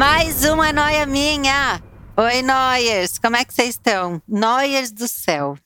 Mais uma noia minha! Oi, Noyers! Como é que vocês estão? Noyers do céu.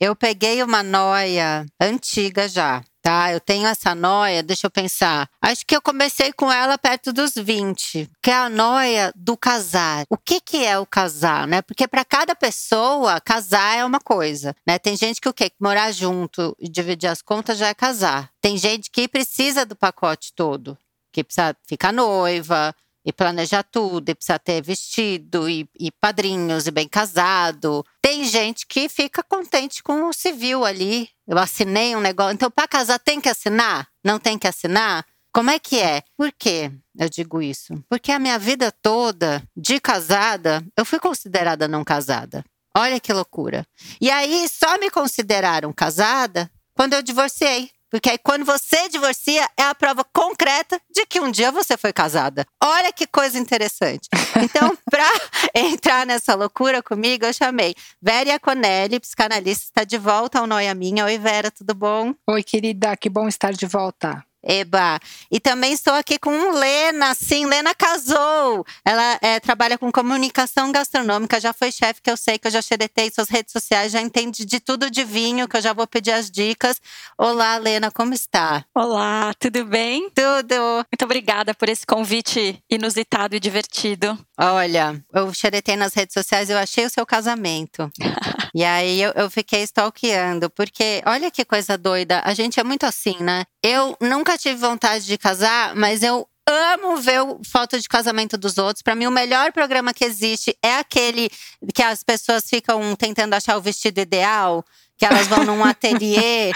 Eu peguei uma noia antiga já, tá? Eu tenho essa noia, deixa eu pensar. Acho que eu comecei com ela perto dos 20, que é a noia do casar. O que que é o casar, né? Porque para cada pessoa, casar é uma coisa, né? Tem gente que o quê? Morar junto e dividir as contas já é casar. Tem gente que precisa do pacote todo, que precisa ficar noiva, e planejar tudo, e precisa ter vestido, e, e, padrinhos, e bem casado. Tem gente que fica contente com o civil ali. Eu assinei um negócio. Então, para casar, tem que assinar? Não tem que assinar? Como é que é? Por que eu digo isso? Porque a minha vida toda de casada, eu fui considerada não casada. Olha que loucura. E aí, só me consideraram casada quando eu divorciei. Porque aí, quando você divorcia, é a prova concreta de que um dia você foi casada. Olha que coisa interessante. Então, para entrar nessa loucura comigo, eu chamei Vera Conelli, psicanalista, está de volta ao Noia Minha. Oi, Vera, tudo bom? Oi, querida, que bom estar de volta. Eba! E também estou aqui com Lena, sim, Lena casou. Ela é, trabalha com comunicação gastronômica, já foi chefe, que eu sei que eu já xeretei suas redes sociais, já entende de tudo de vinho, que eu já vou pedir as dicas. Olá, Lena, como está? Olá, tudo bem? Tudo. Muito obrigada por esse convite inusitado e divertido. Olha, eu xeretei nas redes sociais, eu achei o seu casamento. e aí eu, eu fiquei stalkeando, porque olha que coisa doida. A gente é muito assim, né? Eu nunca tive vontade de casar, mas eu amo ver foto de casamento dos outros. Para mim, o melhor programa que existe é aquele que as pessoas ficam tentando achar o vestido ideal, que elas vão num ateliê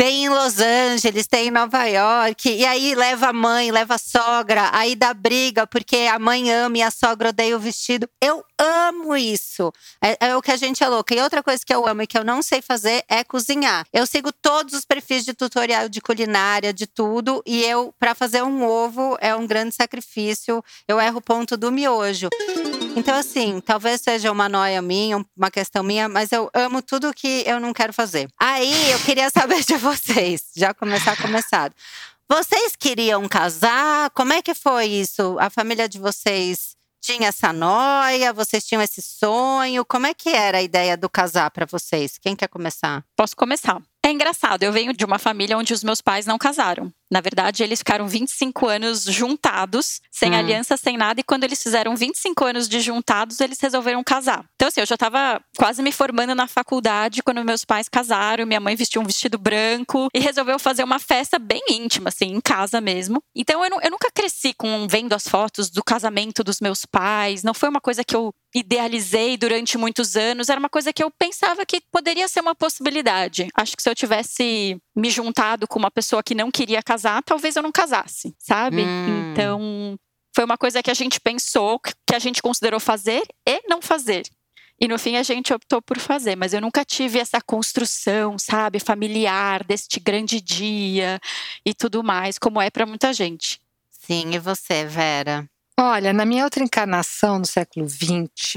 tem em Los Angeles, tem em Nova York. E aí leva a mãe, leva a sogra, aí dá briga porque a mãe ama e a sogra odeia o vestido. Eu amo isso. É, é, o que a gente é louca. E outra coisa que eu amo e que eu não sei fazer é cozinhar. Eu sigo todos os perfis de tutorial de culinária, de tudo. E eu, para fazer um ovo, é um grande sacrifício. Eu erro o ponto do miojo. Então, assim, talvez seja uma noia minha, uma questão minha, mas eu amo tudo que eu não quero fazer. Aí eu queria saber de vocês, já começar começado. Vocês queriam casar? Como é que foi isso? A família de vocês tinha essa noia? Vocês tinham esse sonho? Como é que era a ideia do casar para vocês? Quem quer começar? Posso começar. É engraçado, eu venho de uma família onde os meus pais não casaram. Na verdade, eles ficaram 25 anos juntados, sem hum. aliança, sem nada, e quando eles fizeram 25 anos de juntados, eles resolveram casar. Então, assim, eu já estava quase me formando na faculdade quando meus pais casaram, minha mãe vestiu um vestido branco e resolveu fazer uma festa bem íntima, assim, em casa mesmo. Então, eu, eu nunca cresci com vendo as fotos do casamento dos meus pais, não foi uma coisa que eu idealizei durante muitos anos, era uma coisa que eu pensava que poderia ser uma possibilidade. Acho que se eu tivesse me juntado com uma pessoa que não queria casar, talvez eu não casasse, sabe? Hum. Então, foi uma coisa que a gente pensou, que a gente considerou fazer e não fazer. E no fim a gente optou por fazer, mas eu nunca tive essa construção, sabe, familiar deste grande dia e tudo mais, como é para muita gente. Sim, e você, Vera? Olha, na minha outra encarnação no século XX,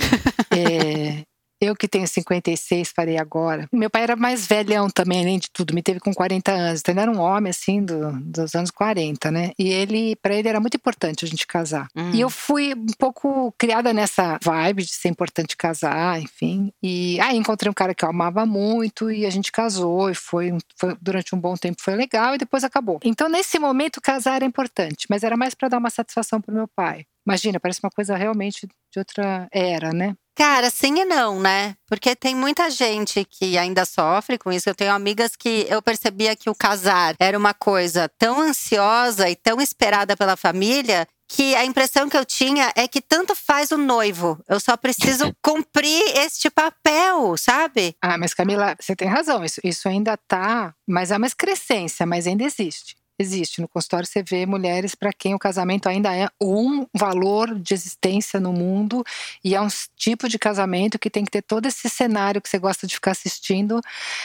é, eu que tenho 56, farei agora. Meu pai era mais velhão também, além de tudo, me teve com 40 anos. Então ele era um homem assim do, dos anos 40, né? E ele, para ele era muito importante a gente casar. Uhum. E eu fui um pouco criada nessa vibe de ser importante casar, enfim. E aí encontrei um cara que eu amava muito e a gente casou e foi, foi durante um bom tempo foi legal e depois acabou. Então nesse momento casar era importante, mas era mais para dar uma satisfação pro meu pai. Imagina, parece uma coisa realmente de outra era, né? Cara, sim e não, né? Porque tem muita gente que ainda sofre com isso. Eu tenho amigas que eu percebia que o casar era uma coisa tão ansiosa e tão esperada pela família que a impressão que eu tinha é que tanto faz o noivo. Eu só preciso cumprir este papel, sabe? Ah, mas Camila, você tem razão. Isso, isso ainda tá. Mas é uma excrescência, mas ainda existe Existe. No consultório você vê mulheres para quem o casamento ainda é um valor de existência no mundo e é um tipo de casamento que tem que ter todo esse cenário que você gosta de ficar assistindo.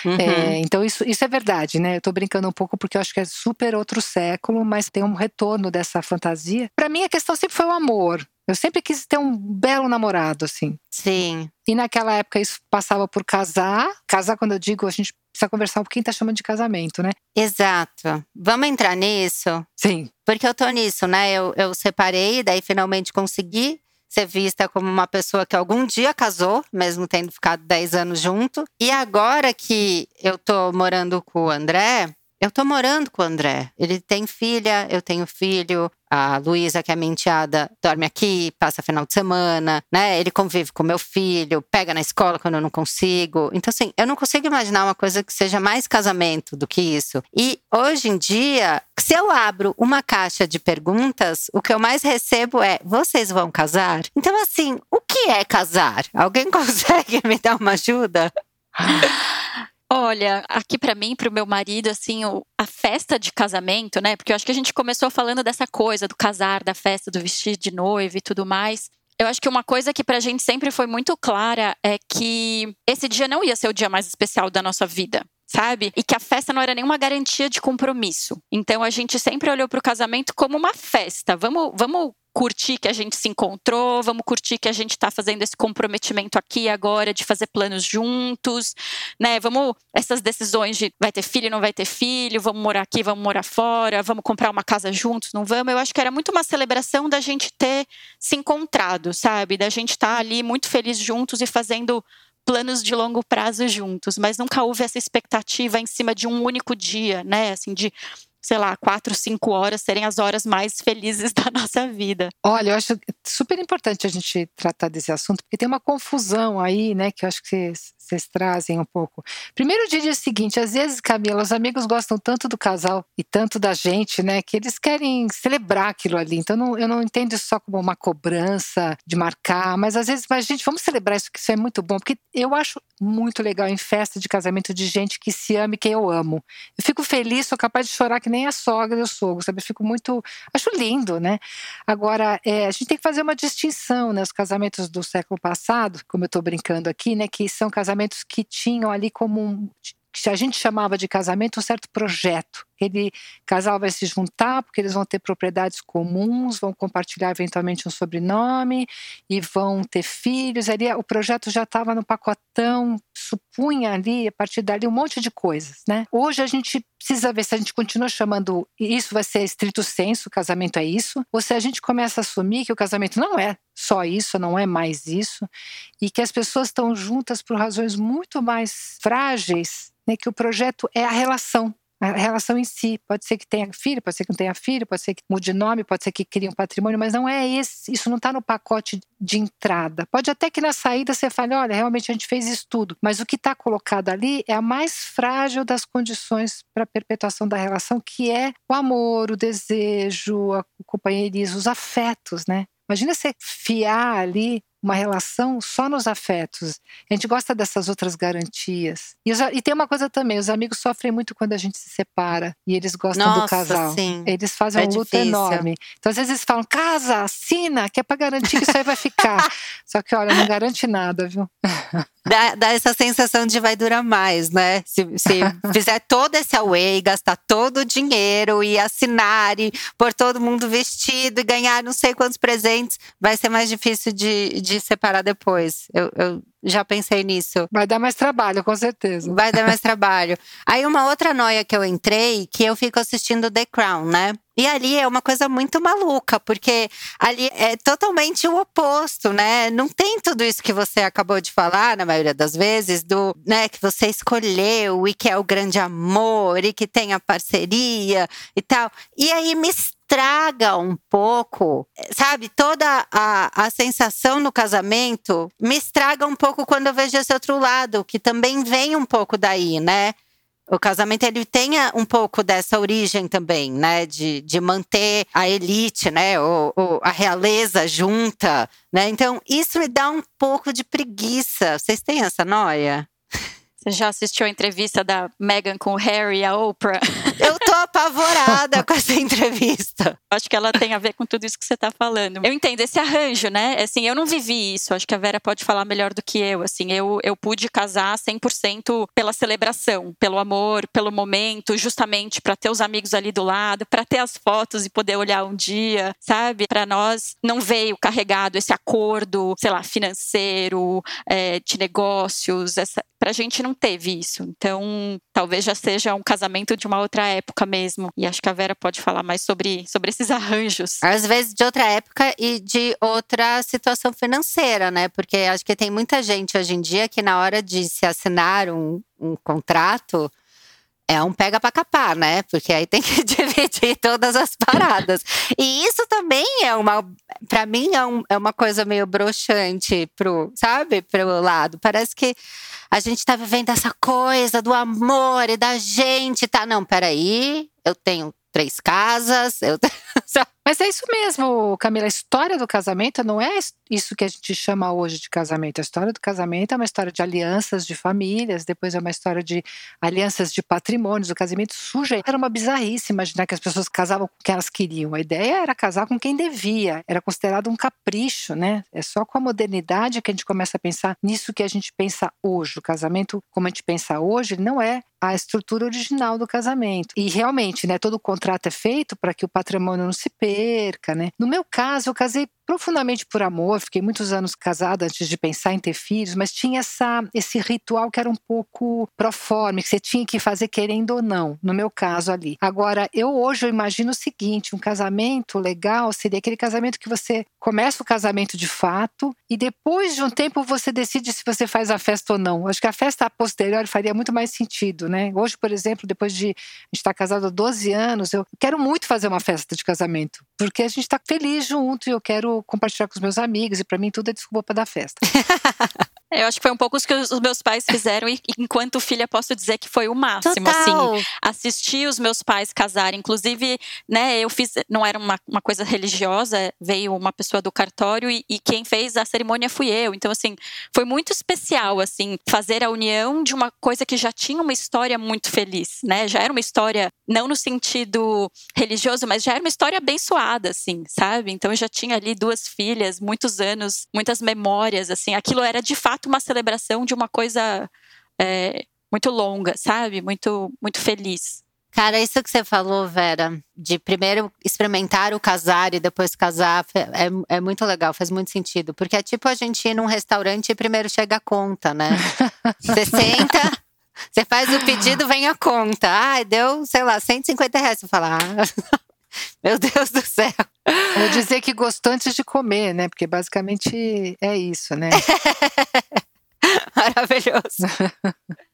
Uhum. É, então, isso, isso é verdade, né? Eu tô brincando um pouco porque eu acho que é super outro século, mas tem um retorno dessa fantasia. Para mim, a questão sempre foi o amor. Eu sempre quis ter um belo namorado, assim. Sim. E naquela época isso passava por casar. Casar, quando eu digo, a gente precisa conversar um pouquinho, tá chamando de casamento, né? Exato. Vamos entrar nisso? Sim. Porque eu tô nisso, né? Eu, eu separei, daí finalmente consegui ser vista como uma pessoa que algum dia casou, mesmo tendo ficado 10 anos junto. E agora que eu tô morando com o André, eu tô morando com o André. Ele tem filha, eu tenho filho. A Luísa, que é minha enteada, dorme aqui, passa final de semana, né? Ele convive com meu filho, pega na escola quando eu não consigo. Então, assim, eu não consigo imaginar uma coisa que seja mais casamento do que isso. E hoje em dia, se eu abro uma caixa de perguntas, o que eu mais recebo é: vocês vão casar? Então, assim, o que é casar? Alguém consegue me dar uma ajuda? Olha, aqui para mim, para o meu marido, assim, a festa de casamento, né? Porque eu acho que a gente começou falando dessa coisa do casar, da festa, do vestir de noiva e tudo mais. Eu acho que uma coisa que pra gente sempre foi muito clara é que esse dia não ia ser o dia mais especial da nossa vida sabe? E que a festa não era nenhuma garantia de compromisso. Então a gente sempre olhou para o casamento como uma festa. Vamos, vamos curtir que a gente se encontrou, vamos curtir que a gente está fazendo esse comprometimento aqui agora de fazer planos juntos, né? Vamos essas decisões de vai ter filho, não vai ter filho, vamos morar aqui, vamos morar fora, vamos comprar uma casa juntos, não vamos. Eu acho que era muito uma celebração da gente ter se encontrado, sabe? Da gente estar tá ali muito feliz juntos e fazendo planos de longo prazo juntos, mas nunca houve essa expectativa em cima de um único dia, né? Assim, de sei lá, quatro, cinco horas serem as horas mais felizes da nossa vida. Olha, eu acho super importante a gente tratar desse assunto, porque tem uma confusão aí, né, que eu acho que vocês, trazem um pouco. Primeiro dia é o seguinte, às vezes, Camila, os amigos gostam tanto do casal e tanto da gente, né, que eles querem celebrar aquilo ali. Então, não, eu não entendo isso só como uma cobrança de marcar, mas às vezes, mas gente, vamos celebrar isso, que isso é muito bom, porque eu acho muito legal em festa de casamento de gente que se ama e que eu amo. Eu fico feliz, sou capaz de chorar que nem nem a sogra e o sogro, sabe? Eu fico muito. Acho lindo, né? Agora, é, a gente tem que fazer uma distinção, né? Os casamentos do século passado, como eu estou brincando aqui, né? Que são casamentos que tinham ali como um que a gente chamava de casamento um certo projeto. Ele casal vai se juntar porque eles vão ter propriedades comuns, vão compartilhar eventualmente um sobrenome e vão ter filhos. Ali o projeto já estava no pacotão, supunha ali a partir dali um monte de coisas, né? Hoje a gente precisa ver se a gente continua chamando isso vai ser estrito senso, casamento é isso, ou se a gente começa a assumir que o casamento não é só isso, não é mais isso, e que as pessoas estão juntas por razões muito mais frágeis né, que o projeto é a relação, a relação em si. Pode ser que tenha filho, pode ser que não tenha filho, pode ser que mude nome, pode ser que crie um patrimônio, mas não é esse, isso não está no pacote de entrada. Pode até que na saída você fale, olha, realmente a gente fez isso tudo, mas o que está colocado ali é a mais frágil das condições para a perpetuação da relação, que é o amor, o desejo, o companheirismo, os afetos, né? Imagina você fiar ali uma relação só nos afetos. A gente gosta dessas outras garantias. E, os, e, tem uma coisa também: os amigos sofrem muito quando a gente se separa e eles gostam Nossa, do casal. Sim. Eles fazem é um luto difícil. enorme. Então, às vezes, eles falam: casa, assina, que é para garantir que isso aí vai ficar. Só que, olha, não garante nada, viu? Dá, dá, essa sensação de vai durar mais, né? Se, se fizer todo esse away, gastar todo o dinheiro e assinar e pôr todo mundo vestido e ganhar não sei quantos presentes, vai ser mais difícil de, de separar depois. Eu, eu já pensei nisso. Vai dar mais trabalho, com certeza. Vai dar mais trabalho. Aí uma outra noia que eu entrei, que eu fico assistindo The Crown, né? E ali é uma coisa muito maluca, porque ali é totalmente o oposto, né? Não tem tudo isso que você acabou de falar, na maioria das vezes, do, né, que você escolheu e que é o grande amor e que tem a parceria e tal. E aí me estraga um pouco, sabe? Toda a, a sensação no casamento me estraga um pouco quando eu vejo esse outro lado, que também vem um pouco daí, né? O casamento ele tem um pouco dessa origem também, né? De, de manter a elite, né? Ou, ou, a realeza junta, né? Então, isso me dá um pouco de preguiça. Vocês têm essa noia? Você já assistiu a entrevista da Meghan com o Harry e a Oprah? Eu tô apavorada com essa entrevista. Acho que ela tem a ver com tudo isso que você tá falando. Eu entendo esse arranjo, né? Assim, eu não vivi isso. Acho que a Vera pode falar melhor do que eu. Assim, eu, eu pude casar 100% pela celebração, pelo amor, pelo momento, justamente para ter os amigos ali do lado, para ter as fotos e poder olhar um dia, sabe? Para nós não veio carregado esse acordo, sei lá, financeiro, é, de negócios. Essa, pra gente não teve isso. Então, talvez já seja um casamento de uma outra época mesmo. E acho que a Vera pode falar mais sobre, sobre esses arranjos. Às vezes de outra época e de outra situação financeira, né? Porque acho que tem muita gente hoje em dia que na hora de se assinar um, um contrato é um pega para capar, né? Porque aí tem que dividir todas as paradas. E isso também é uma, para mim é, um, é, uma coisa meio broxante pro, sabe, pro lado. Parece que a gente tá vivendo essa coisa do amor e da gente, tá? Não, peraí, eu tenho três casas, eu tenho Mas é isso mesmo, Camila. A história do casamento não é isso que a gente chama hoje de casamento. A história do casamento é uma história de alianças de famílias, depois é uma história de alianças de patrimônios. O casamento suja era uma bizarrice imaginar que as pessoas casavam com quem elas queriam. A ideia era casar com quem devia. Era considerado um capricho, né? É só com a modernidade que a gente começa a pensar nisso que a gente pensa hoje. O casamento, como a gente pensa hoje, não é a estrutura original do casamento. E realmente, né, todo o contrato é feito para que o patrimônio não se perca, né? No meu caso, eu casei profundamente por amor, fiquei muitos anos casada antes de pensar em ter filhos, mas tinha essa, esse ritual que era um pouco proforme, que você tinha que fazer querendo ou não, no meu caso ali. Agora, eu hoje eu imagino o seguinte, um casamento legal seria aquele casamento que você começa o casamento de fato e depois de um tempo você decide se você faz a festa ou não. Acho que a festa a posteriori faria muito mais sentido, né? Hoje, por exemplo, depois de estar casado há 12 anos, eu quero muito fazer uma festa de casamento, porque a gente está feliz junto e eu quero compartilhar com os meus amigos, e para mim tudo é desculpa para dar festa. Eu acho que foi um pouco o que os meus pais fizeram, e enquanto filha, posso dizer que foi o máximo. Assim. Total. Assim, assistir os meus pais casarem. Inclusive, né, eu fiz, não era uma, uma coisa religiosa, veio uma pessoa do cartório e, e, quem fez a cerimônia fui eu. Então, assim, foi muito especial, assim, fazer a união de uma coisa que já tinha uma história muito feliz, né? Já era uma história, não no sentido religioso, mas já era uma história abençoada, assim, sabe? Então, eu já tinha ali duas filhas, muitos anos, muitas memórias, assim. Aquilo era de fato fato uma celebração de uma coisa é, muito longa, sabe? Muito, muito feliz. Cara, isso que você falou, Vera, de primeiro experimentar o casar e depois casar, é, é muito legal, faz muito sentido. Porque é tipo a gente ir num restaurante e primeiro chega a conta, né? Você senta, você faz o pedido, vem a conta. Ai, deu, sei lá, 150 reais. Você fala, ah, meu Deus do céu. Vou dizer que gostou antes de comer, né? Porque basicamente é isso, né? Maravilhoso.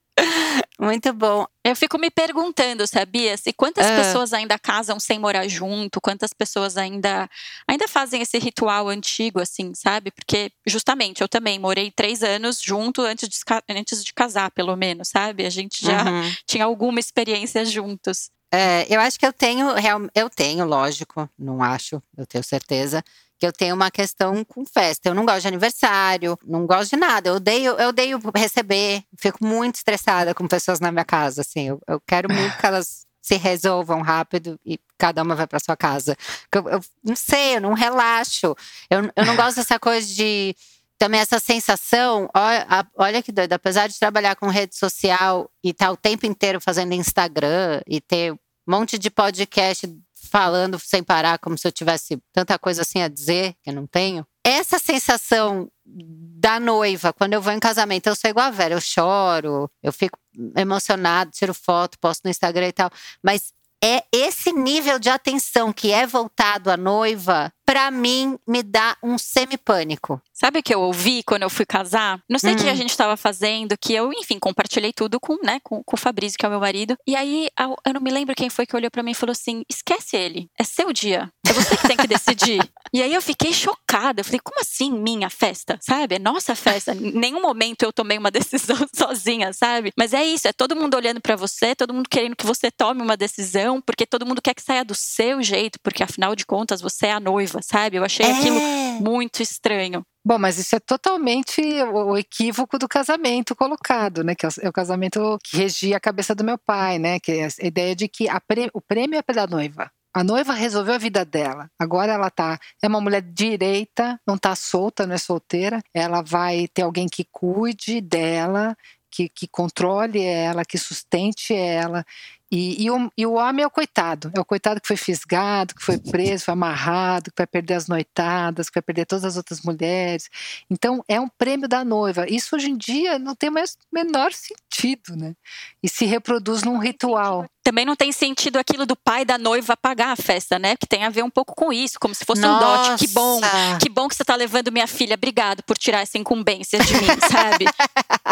Muito bom. Eu fico me perguntando, sabia? Se quantas ah. pessoas ainda casam sem morar junto, quantas pessoas ainda ainda fazem esse ritual antigo, assim, sabe? Porque justamente eu também morei três anos junto antes de, antes de casar, pelo menos, sabe? A gente já uhum. tinha alguma experiência juntos. É, eu acho que eu tenho, eu tenho, lógico, não acho, eu tenho certeza, que eu tenho uma questão com festa. Eu não gosto de aniversário, não gosto de nada. Eu odeio, eu odeio receber, fico muito estressada com pessoas na minha casa, assim. Eu, eu quero muito que elas se resolvam rápido e cada uma vai para sua casa. Eu, eu, não sei, eu não relaxo. Eu, eu não gosto dessa coisa de também essa sensação, olha, olha que doido, apesar de trabalhar com rede social e estar tá o tempo inteiro fazendo Instagram e ter um monte de podcast falando sem parar, como se eu tivesse tanta coisa assim a dizer, que eu não tenho. Essa sensação da noiva, quando eu vou em casamento, eu sou igual a Vera, eu choro, eu fico emocionado, tiro foto, posto no Instagram e tal. Mas é esse nível de atenção que é voltado à noiva para mim, me dá um semi-pânico. Sabe o que eu ouvi quando eu fui casar? Não sei o que a uhum. gente estava fazendo, que eu, enfim, compartilhei tudo com, né, com, com o Fabrício, que é o meu marido. E aí, eu não me lembro quem foi que olhou para mim e falou assim: esquece ele, é seu dia. É você que tem que decidir. e aí eu fiquei chocada. Eu falei, como assim minha festa? Sabe? É nossa festa. Em nenhum momento eu tomei uma decisão sozinha, sabe? Mas é isso, é todo mundo olhando para você, todo mundo querendo que você tome uma decisão, porque todo mundo quer que saia do seu jeito, porque afinal de contas você é a noiva sabe? Eu achei é. aquilo muito estranho. Bom, mas isso é totalmente o equívoco do casamento colocado, né? Que é o casamento que regia a cabeça do meu pai, né? Que é a ideia de que a o prêmio é para a noiva. A noiva resolveu a vida dela. Agora ela tá é uma mulher direita, não tá solta, não é solteira. Ela vai ter alguém que cuide dela, que, que controle ela, que sustente ela. E, e, o, e, o, homem é o coitado, é o coitado que foi fisgado, que foi preso, foi amarrado, que vai perder as noitadas, que vai perder todas as outras mulheres. Então, é um prêmio da noiva. Isso hoje em dia não tem mais menor sentido, né? E se reproduz num ritual. Também não tem sentido aquilo do pai da noiva pagar a festa, né? Que tem a ver um pouco com isso, como se fosse Nossa. um dote. Que bom, que bom que você está levando minha filha. Obrigado por tirar essa incumbência de mim, sabe?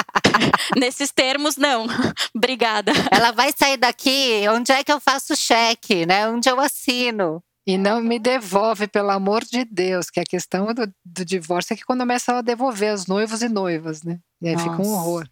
Nesses termos, não. Obrigada. Ela vai sair daqui, onde é que eu faço cheque, né? Onde eu assino? E não me devolve, pelo amor de Deus, que a questão do, do divórcio é que quando começa a devolver os noivos e noivas, né? E aí Nossa. fica um horror.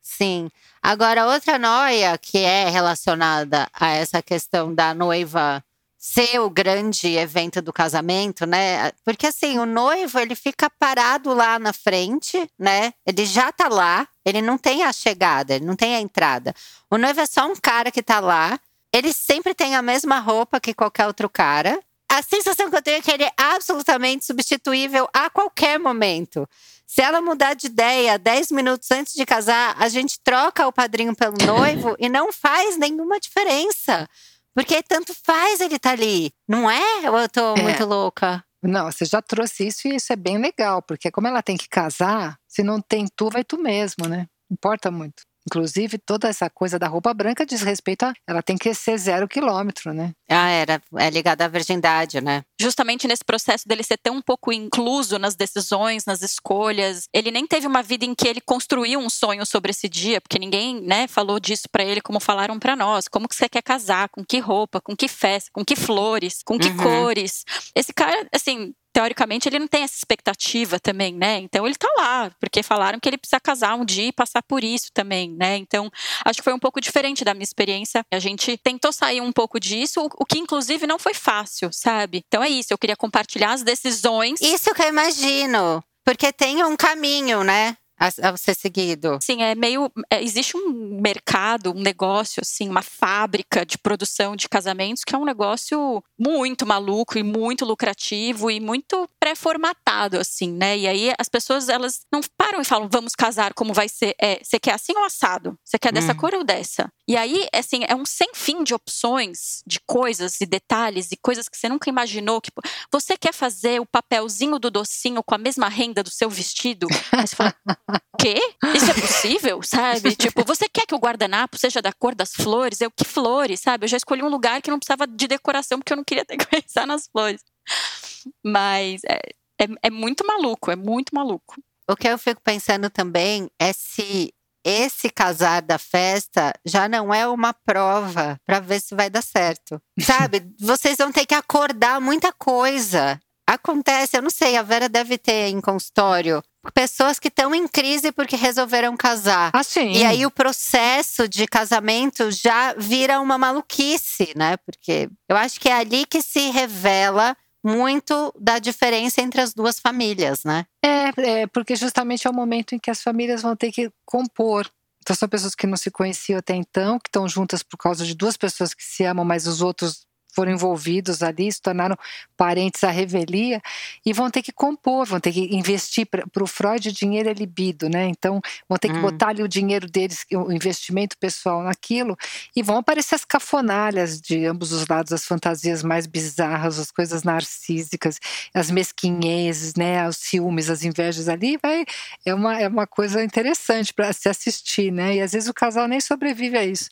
Sim. Agora, outra noia que é relacionada a essa questão da noiva ser o grande evento do casamento, né? Porque assim, o noivo, ele fica parado lá na frente, né? Ele já tá lá, ele não tem a chegada, ele não tem a entrada. O noivo é só um cara que tá lá, ele sempre tem a mesma roupa que qualquer outro cara. A sensação que eu tenho é que ele é absolutamente substituível a qualquer momento. Se ela mudar de ideia 10 minutos antes de casar, a gente troca o padrinho pelo noivo e não faz nenhuma diferença. Porque tanto faz ele estar tá ali, não é? Ou eu tô é. muito louca? Não, você já trouxe isso e isso é bem legal, porque como ela tem que casar, se não tem tu, vai tu mesmo, né? Importa muito. Inclusive, toda essa coisa da roupa branca diz respeito a. Ela tem que ser zero quilômetro, né? Ah, era. É ligada à virgindade, né? Justamente nesse processo dele ser tão um pouco incluso nas decisões, nas escolhas. Ele nem teve uma vida em que ele construiu um sonho sobre esse dia, porque ninguém, né, falou disso para ele como falaram para nós. Como que você quer casar? Com que roupa? Com que festa? Com que flores? Com que uhum. cores? Esse cara, assim, teoricamente, ele não tem essa expectativa também, né? Então ele tá lá, porque falaram que ele precisa casar um dia e passar por isso também, né? Então, acho que foi um pouco diferente da minha experiência. A gente tentou sair um pouco disso, o que inclusive não foi fácil, sabe? Então é isso, eu queria compartilhar as decisões. Isso que eu imagino. Porque tem um caminho, né? A, a ser seguido. Sim, é meio. É, existe um mercado, um negócio, assim, uma fábrica de produção de casamentos que é um negócio muito maluco e muito lucrativo e muito pré-formatado, assim, né? E aí as pessoas, elas não param e falam, vamos casar, como vai ser? É, você quer assim ou assado? Você quer dessa hum. cor ou dessa? E aí, assim, é um sem fim de opções, de coisas e detalhes e coisas que você nunca imaginou. Que você quer fazer o papelzinho do docinho com a mesma renda do seu vestido? Aí você fala, quê? Isso é possível, sabe? Tipo, você quer que o guardanapo seja da cor das flores? Eu, que flores, sabe? Eu já escolhi um lugar que não precisava de decoração porque eu não queria ter que pensar nas flores. Mas é, é, é muito maluco, é muito maluco. O que eu fico pensando também é se esse casar da festa já não é uma prova para ver se vai dar certo. Sabe? Vocês vão ter que acordar muita coisa. Acontece, eu não sei, a Vera deve ter em consultório pessoas que estão em crise porque resolveram casar. Ah, sim. E aí o processo de casamento já vira uma maluquice, né? Porque eu acho que é ali que se revela muito da diferença entre as duas famílias, né? É, é, porque justamente é o momento em que as famílias vão ter que compor. Então são pessoas que não se conheciam até então, que estão juntas por causa de duas pessoas que se amam, mas os outros foram envolvidos ali, se tornaram parentes à revelia e vão ter que compor, vão ter que investir. Para o Freud, o dinheiro é libido, né? Então, vão ter que hum. botar ali o dinheiro deles, o investimento pessoal naquilo, e vão aparecer as cafonalhas de ambos os lados, as fantasias mais bizarras, as coisas narcísicas, as mesquinhezes, né? Os ciúmes, as invejas ali, vai, é, uma, é uma coisa interessante para se assistir, né? E às vezes o casal nem sobrevive a isso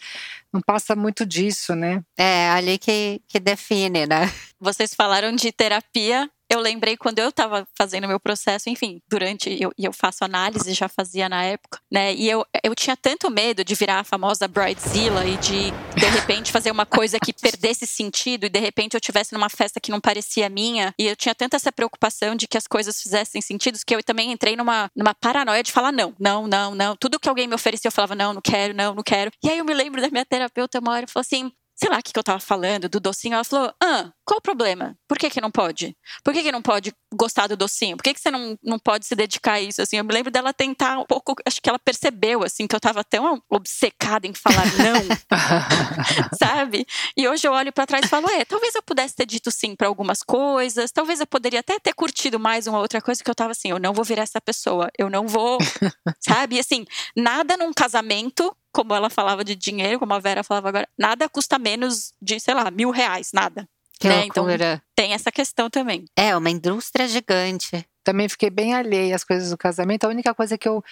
não passa muito disso, né? É, ali que, que define, né? Vocês falaram de terapia eu lembrei quando eu estava fazendo meu processo, enfim, durante eu, eu faço análise, já fazia na época, né? E eu, eu tinha tanto medo de virar a famosa bridezilla e de de repente fazer uma coisa que perdesse sentido e de repente eu tivesse numa festa que não parecia minha e eu tinha tanta essa preocupação de que as coisas fizessem sentido que eu também entrei numa, numa paranoia de falar não, não, não, não. Tudo que alguém me oferecia eu falava não, não quero, não, não quero. E aí eu me lembro da minha terapeuta uma hora e falou assim: sei lá o que, que eu tava falando, do docinho. Ela falou: Ah, qual o problema? Por que, que não pode? Por que, que não pode gostar do docinho? Por que, que você não, não pode se dedicar a isso? Assim, eu me lembro dela tentar um pouco. Acho que ela percebeu, assim, que eu tava tão obcecada em falar não, sabe? E hoje eu olho para trás e falo: É, talvez eu pudesse ter dito sim para algumas coisas, talvez eu poderia até ter curtido mais uma outra coisa que eu tava assim: eu não vou virar essa pessoa, eu não vou, sabe? E assim, nada num casamento como ela falava de dinheiro, como a Vera falava agora, nada custa menos de, sei lá, mil reais, nada. Que né? Então tem essa questão também. É, uma indústria gigante. Também fiquei bem alheia às coisas do casamento. A única coisa que eu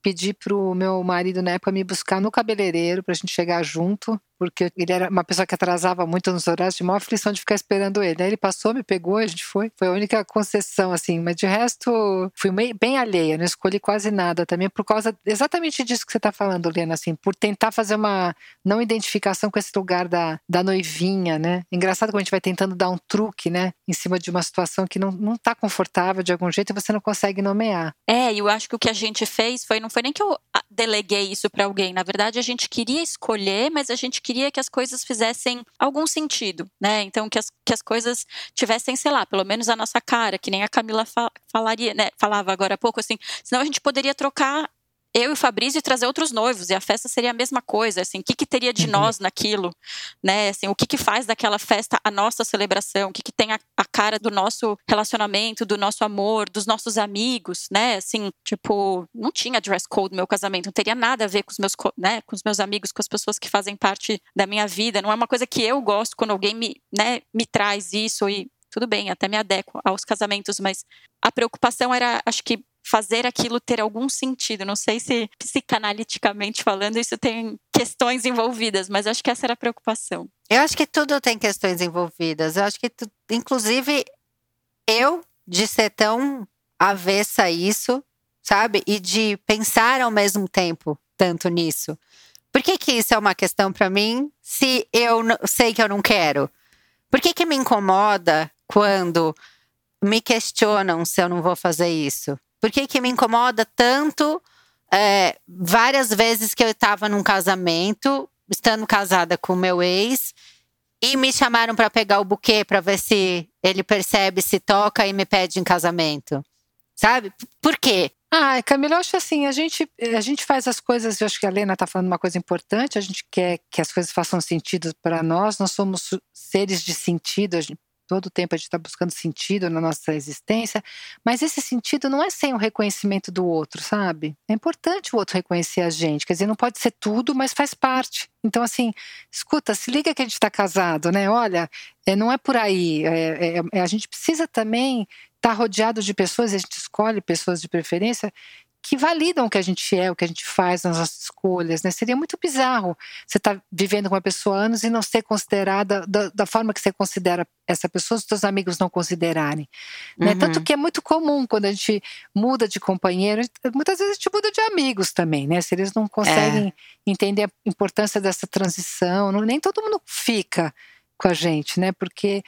pedi pro meu marido na época me buscar no cabeleireiro pra gente chegar junto, porque ele era uma pessoa que atrasava muito nos horários, de maior aflição de ficar esperando ele. Aí ele passou, me pegou, a gente foi. Foi a única concessão, assim, mas de resto fui bem alheia, não escolhi quase nada também, por causa exatamente disso que você tá falando, Lena, assim, por tentar fazer uma não identificação com esse lugar da, da noivinha, né? Engraçado quando a gente vai tentando dar um truque, né, em cima de uma situação que não, não tá confortável de algum jeito e você não consegue nomear. É, e eu acho que o que a gente fez foi, não foi nem que eu deleguei isso para alguém, na verdade a gente queria escolher, mas a gente queria que as coisas fizessem algum sentido, né? Então que as, que as coisas tivessem, sei lá, pelo menos a nossa cara, que nem a Camila fa falaria, né? Falava agora há pouco assim, senão a gente poderia trocar eu e o Fabrício trazer outros noivos e a festa seria a mesma coisa, assim, o que, que teria de uhum. nós naquilo, né, assim, o que que faz daquela festa a nossa celebração, o que que tem a, a, cara do nosso relacionamento, do nosso amor, dos nossos amigos, né, assim, tipo, não tinha dress code no meu casamento, não teria nada a ver com os meus, né, com os meus amigos, com as pessoas que fazem parte da minha vida, não é uma coisa que eu gosto quando alguém me, né, me traz isso e tudo bem, até me adequo aos casamentos, mas a preocupação era, acho que fazer aquilo ter algum sentido. Não sei se psicanaliticamente falando isso tem questões envolvidas, mas acho que essa era a preocupação. Eu acho que tudo tem questões envolvidas. Eu acho que, tu, inclusive, eu de ser tão avessa a isso, sabe? E de pensar ao mesmo tempo tanto nisso. Por que, que isso é uma questão para mim se eu sei que eu não quero? Por que, que me incomoda quando me questionam se eu não vou fazer isso? Por que, que me incomoda tanto é, várias vezes que eu estava num casamento, estando casada com meu ex, e me chamaram para pegar o buquê para ver se ele percebe, se toca e me pede em casamento? Sabe? Por quê? Ah, Camila, eu acho assim, a gente, a gente faz as coisas, eu acho que a Lena está falando uma coisa importante, a gente quer que as coisas façam sentido para nós, nós somos seres de sentido, todo o tempo a gente está buscando sentido na nossa existência, mas esse sentido não é sem o reconhecimento do outro, sabe? É importante o outro reconhecer a gente, quer dizer, não pode ser tudo, mas faz parte. Então, assim, escuta, se liga que a gente está casado, né? Olha, é, não é por aí. É, é, é a gente precisa também estar tá rodeado de pessoas, a gente escolhe pessoas de preferência que validam o que a gente é, o que a gente faz nas nossas escolhas, né? Seria muito bizarro você estar tá vivendo com uma pessoa há anos e não ser considerada da, da, forma que você considera essa pessoa, os seus amigos não considerarem. Né? Uhum. Tanto que é muito comum quando a gente muda de companheiro, muitas vezes a gente muda de amigos também, né? Se eles não conseguem é. entender a importância dessa transição, não, nem todo mundo fica com a gente, né? Porque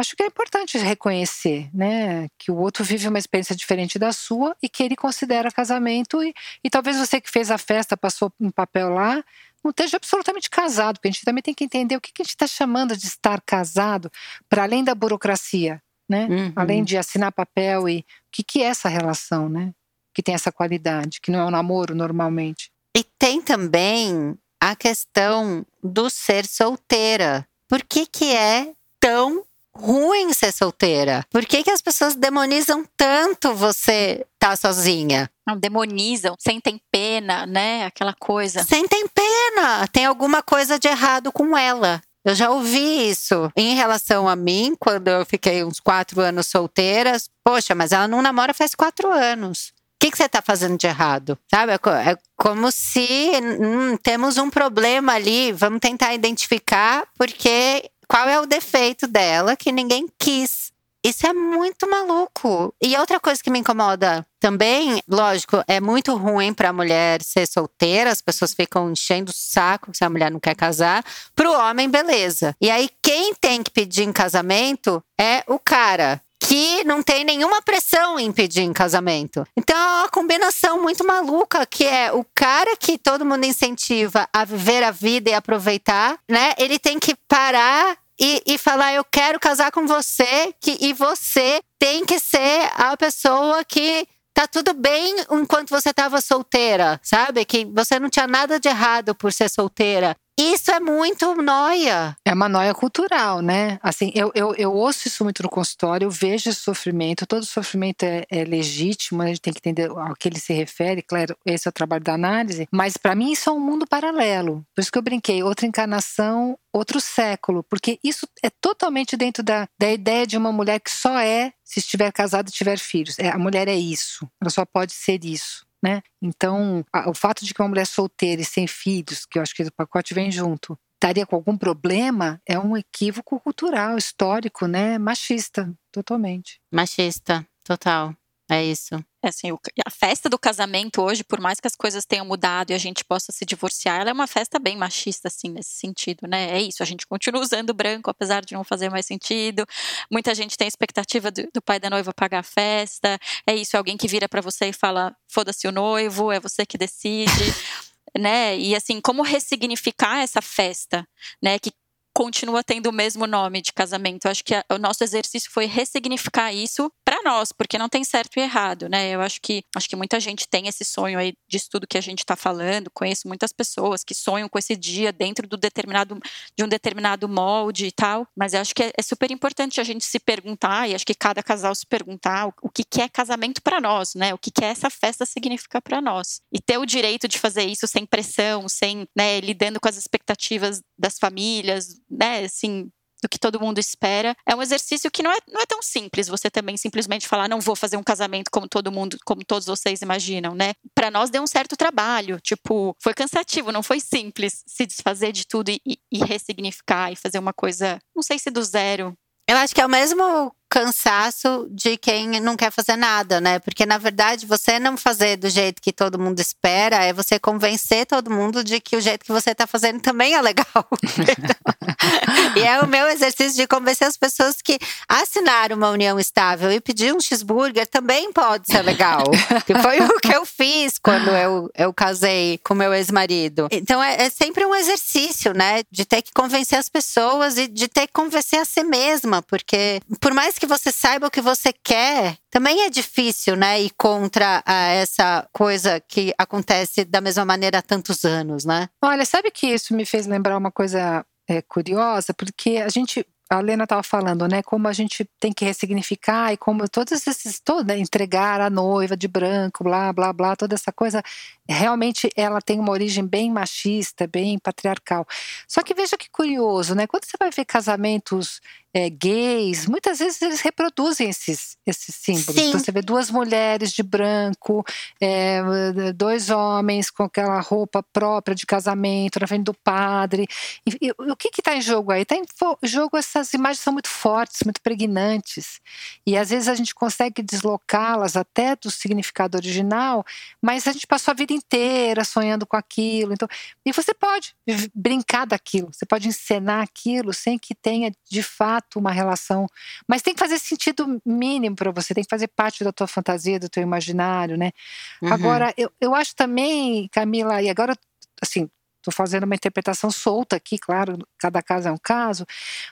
Acho que é importante reconhecer, né, que o outro vive uma experiência diferente da sua e que ele considera casamento e, e talvez você que fez a festa, passou um papel lá, não esteja absolutamente casado, porque a gente também tem que entender o que, que a gente está chamando de estar casado, para além da burocracia, né? Uhum. Além de assinar papel e o que, que é essa relação, né? Que tem essa qualidade, que não é um namoro normalmente. E tem também a questão do ser solteira. Por que, que é tão ruim ser solteira? Por que, que as pessoas demonizam tanto você estar tá sozinha? Não, demonizam, sentem pena, né? Aquela coisa. Sentem pena. Tem alguma coisa de errado com ela. Eu já ouvi isso em relação a mim, quando eu fiquei uns quatro anos solteiras. Poxa, mas ela não namora faz quatro anos. O que, que você está fazendo de errado? Sabe? É, é como se hum, temos um problema ali, vamos tentar identificar, porque qual é o defeito dela que ninguém quis. Isso é muito maluco. E outra coisa que me incomoda também, lógico, é muito ruim para a mulher ser solteira, as pessoas ficam enchendo o saco se a mulher não quer casar. Para o homem, beleza. E aí, quem tem que pedir em casamento é o cara. Que não tem nenhuma pressão em pedir em casamento. Então é uma combinação muito maluca que é o cara que todo mundo incentiva a viver a vida e aproveitar, né? Ele tem que parar e, e, falar: Eu quero casar com você, que, e você tem que ser a pessoa que tá tudo bem enquanto você estava solteira, sabe? Que você não tinha nada de errado por ser solteira. Isso é muito noia. É uma noia cultural, né? Assim, eu, eu, eu ouço isso muito no consultório, eu vejo esse sofrimento. Todo sofrimento é, é legítimo, a gente tem que entender ao que ele se refere. Claro, esse é o trabalho da análise. Mas para mim isso é um mundo paralelo. Por isso que eu brinquei, outra encarnação, outro século. Porque isso é totalmente dentro da, da ideia de uma mulher que só é se estiver casada e tiver filhos. É, a mulher é isso. Ela só pode ser isso né? Então, a, o fato de que uma mulher solteira e sem filhos, que eu acho que o pacote vem junto, estaria com algum problema, é um equívoco cultural, histórico, né? Machista, totalmente. Machista, total. É isso. É assim, a festa do casamento hoje, por mais que as coisas tenham mudado e a gente possa se divorciar, ela é uma festa bem machista, assim, nesse sentido, né? É isso, a gente continua usando branco, apesar de não fazer mais sentido. Muita gente tem a expectativa do, do pai da noiva pagar a festa. É isso, é alguém que vira para você e fala: foda-se o noivo, é você que decide. né? E assim, como ressignificar essa festa, né? Que continua tendo o mesmo nome de casamento. Eu acho que a, o nosso exercício foi ressignificar isso para nós, porque não tem certo e errado, né? Eu acho que acho que muita gente tem esse sonho aí de estudo que a gente está falando. Conheço muitas pessoas que sonham com esse dia dentro do determinado de um determinado molde e tal. Mas eu acho que é, é super importante a gente se perguntar e acho que cada casal se perguntar o, o que, que é casamento para nós, né? O que, que é essa festa significar para nós e ter o direito de fazer isso sem pressão, sem né, lidando com as expectativas das famílias, né, assim, do que todo mundo espera. É um exercício que não é, não é tão simples você também simplesmente falar, não vou fazer um casamento como todo mundo, como todos vocês imaginam, né? Para nós deu um certo trabalho, tipo, foi cansativo, não foi simples se desfazer de tudo e, e ressignificar e fazer uma coisa, não sei se do zero. Eu acho que é o mesmo cansaço de quem não quer fazer nada, né? Porque na verdade você não fazer do jeito que todo mundo espera é você convencer todo mundo de que o jeito que você tá fazendo também é legal. e é o meu exercício de convencer as pessoas que assinar uma união estável e pedir um cheeseburger também pode ser legal. que foi o que eu fiz quando eu, eu casei com meu ex-marido. Então é, é sempre um exercício, né? De ter que convencer as pessoas e de ter que convencer a si mesma, porque por mais que você saiba o que você quer, também é difícil, né? Ir contra ah, essa coisa que acontece da mesma maneira há tantos anos, né? Olha, sabe que isso me fez lembrar uma coisa é, curiosa? Porque a gente a Lena estava falando, né? Como a gente tem que ressignificar e como todos esses, toda né, entregar a noiva de branco, blá, blá, blá, toda essa coisa, realmente ela tem uma origem bem machista, bem patriarcal. Só que veja que curioso, né? Quando você vai ver casamentos é, gays, muitas vezes eles reproduzem esses, esses símbolos. Sim. Então, você vê duas mulheres de branco, é, dois homens com aquela roupa própria de casamento na frente do padre. E, e o que está em jogo aí? Está em jogo essas imagens são muito fortes, muito pregnantes. E às vezes a gente consegue deslocá-las até do significado original, mas a gente passou a vida inteira sonhando com aquilo. Então, e você pode brincar daquilo, você pode encenar aquilo sem que tenha de fato fato uma relação, mas tem que fazer sentido mínimo para você, tem que fazer parte da tua fantasia, do teu imaginário, né? Uhum. Agora, eu, eu acho também, Camila, e agora, assim, estou fazendo uma interpretação solta aqui, claro, cada caso é um caso.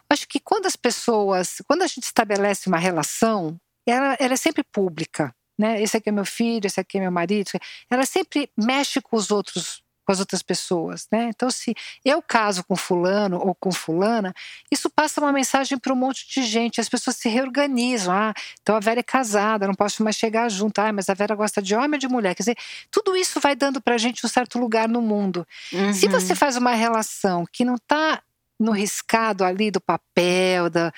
Acho que quando as pessoas, quando a gente estabelece uma relação, ela, ela é sempre pública, né? Esse aqui é meu filho, esse aqui é meu marido. Ela sempre mexe com os outros com as outras pessoas, né? Então, se eu caso com fulano ou com fulana, isso passa uma mensagem para um monte de gente. As pessoas se reorganizam. Ah, então a Vera é casada, não posso mais chegar junto. Ah, mas a Vera gosta de homem ou de mulher. Quer dizer, tudo isso vai dando para a gente um certo lugar no mundo. Uhum. Se você faz uma relação que não está no riscado ali do papel, da,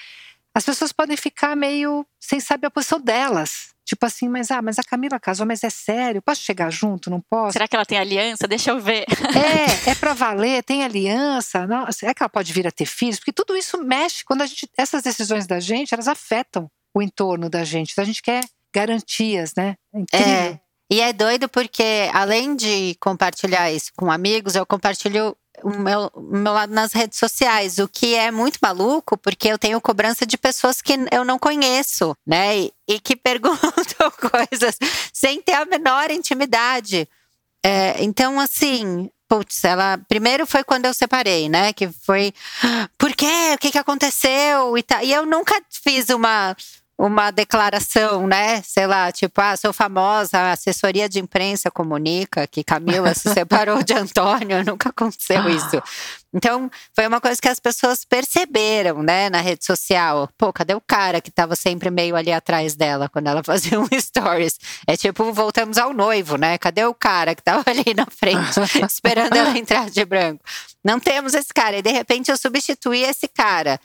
as pessoas podem ficar meio sem saber a posição delas. Tipo assim, mas ah, mas a Camila casou, mas é sério, posso chegar junto? Não posso? Será que ela tem aliança? Deixa eu ver. É, é para valer, tem aliança. Não, será que ela pode vir a ter filhos? Porque tudo isso mexe quando a gente. Essas decisões da gente, elas afetam o entorno da gente. Então a gente quer garantias, né? É incrível. É. E é doido porque, além de compartilhar isso com amigos, eu compartilho o meu, meu lado nas redes sociais, o que é muito maluco, porque eu tenho cobrança de pessoas que eu não conheço, né? E, e que perguntam coisas sem ter a menor intimidade. É, então, assim, putz, ela. Primeiro foi quando eu separei, né? Que foi. Por quê? O que, que aconteceu? E, tá, e eu nunca fiz uma uma declaração, né? Sei lá, tipo, ah, sou famosa, a assessoria de imprensa comunica que Camila se separou de Antônio, nunca aconteceu isso. Então, foi uma coisa que as pessoas perceberam, né, na rede social. Pô, cadê o cara que tava sempre meio ali atrás dela quando ela fazia um stories? É tipo, voltamos ao noivo, né? Cadê o cara que tava ali na frente, esperando ela entrar de branco? Não temos esse cara. E de repente eu substituí esse cara.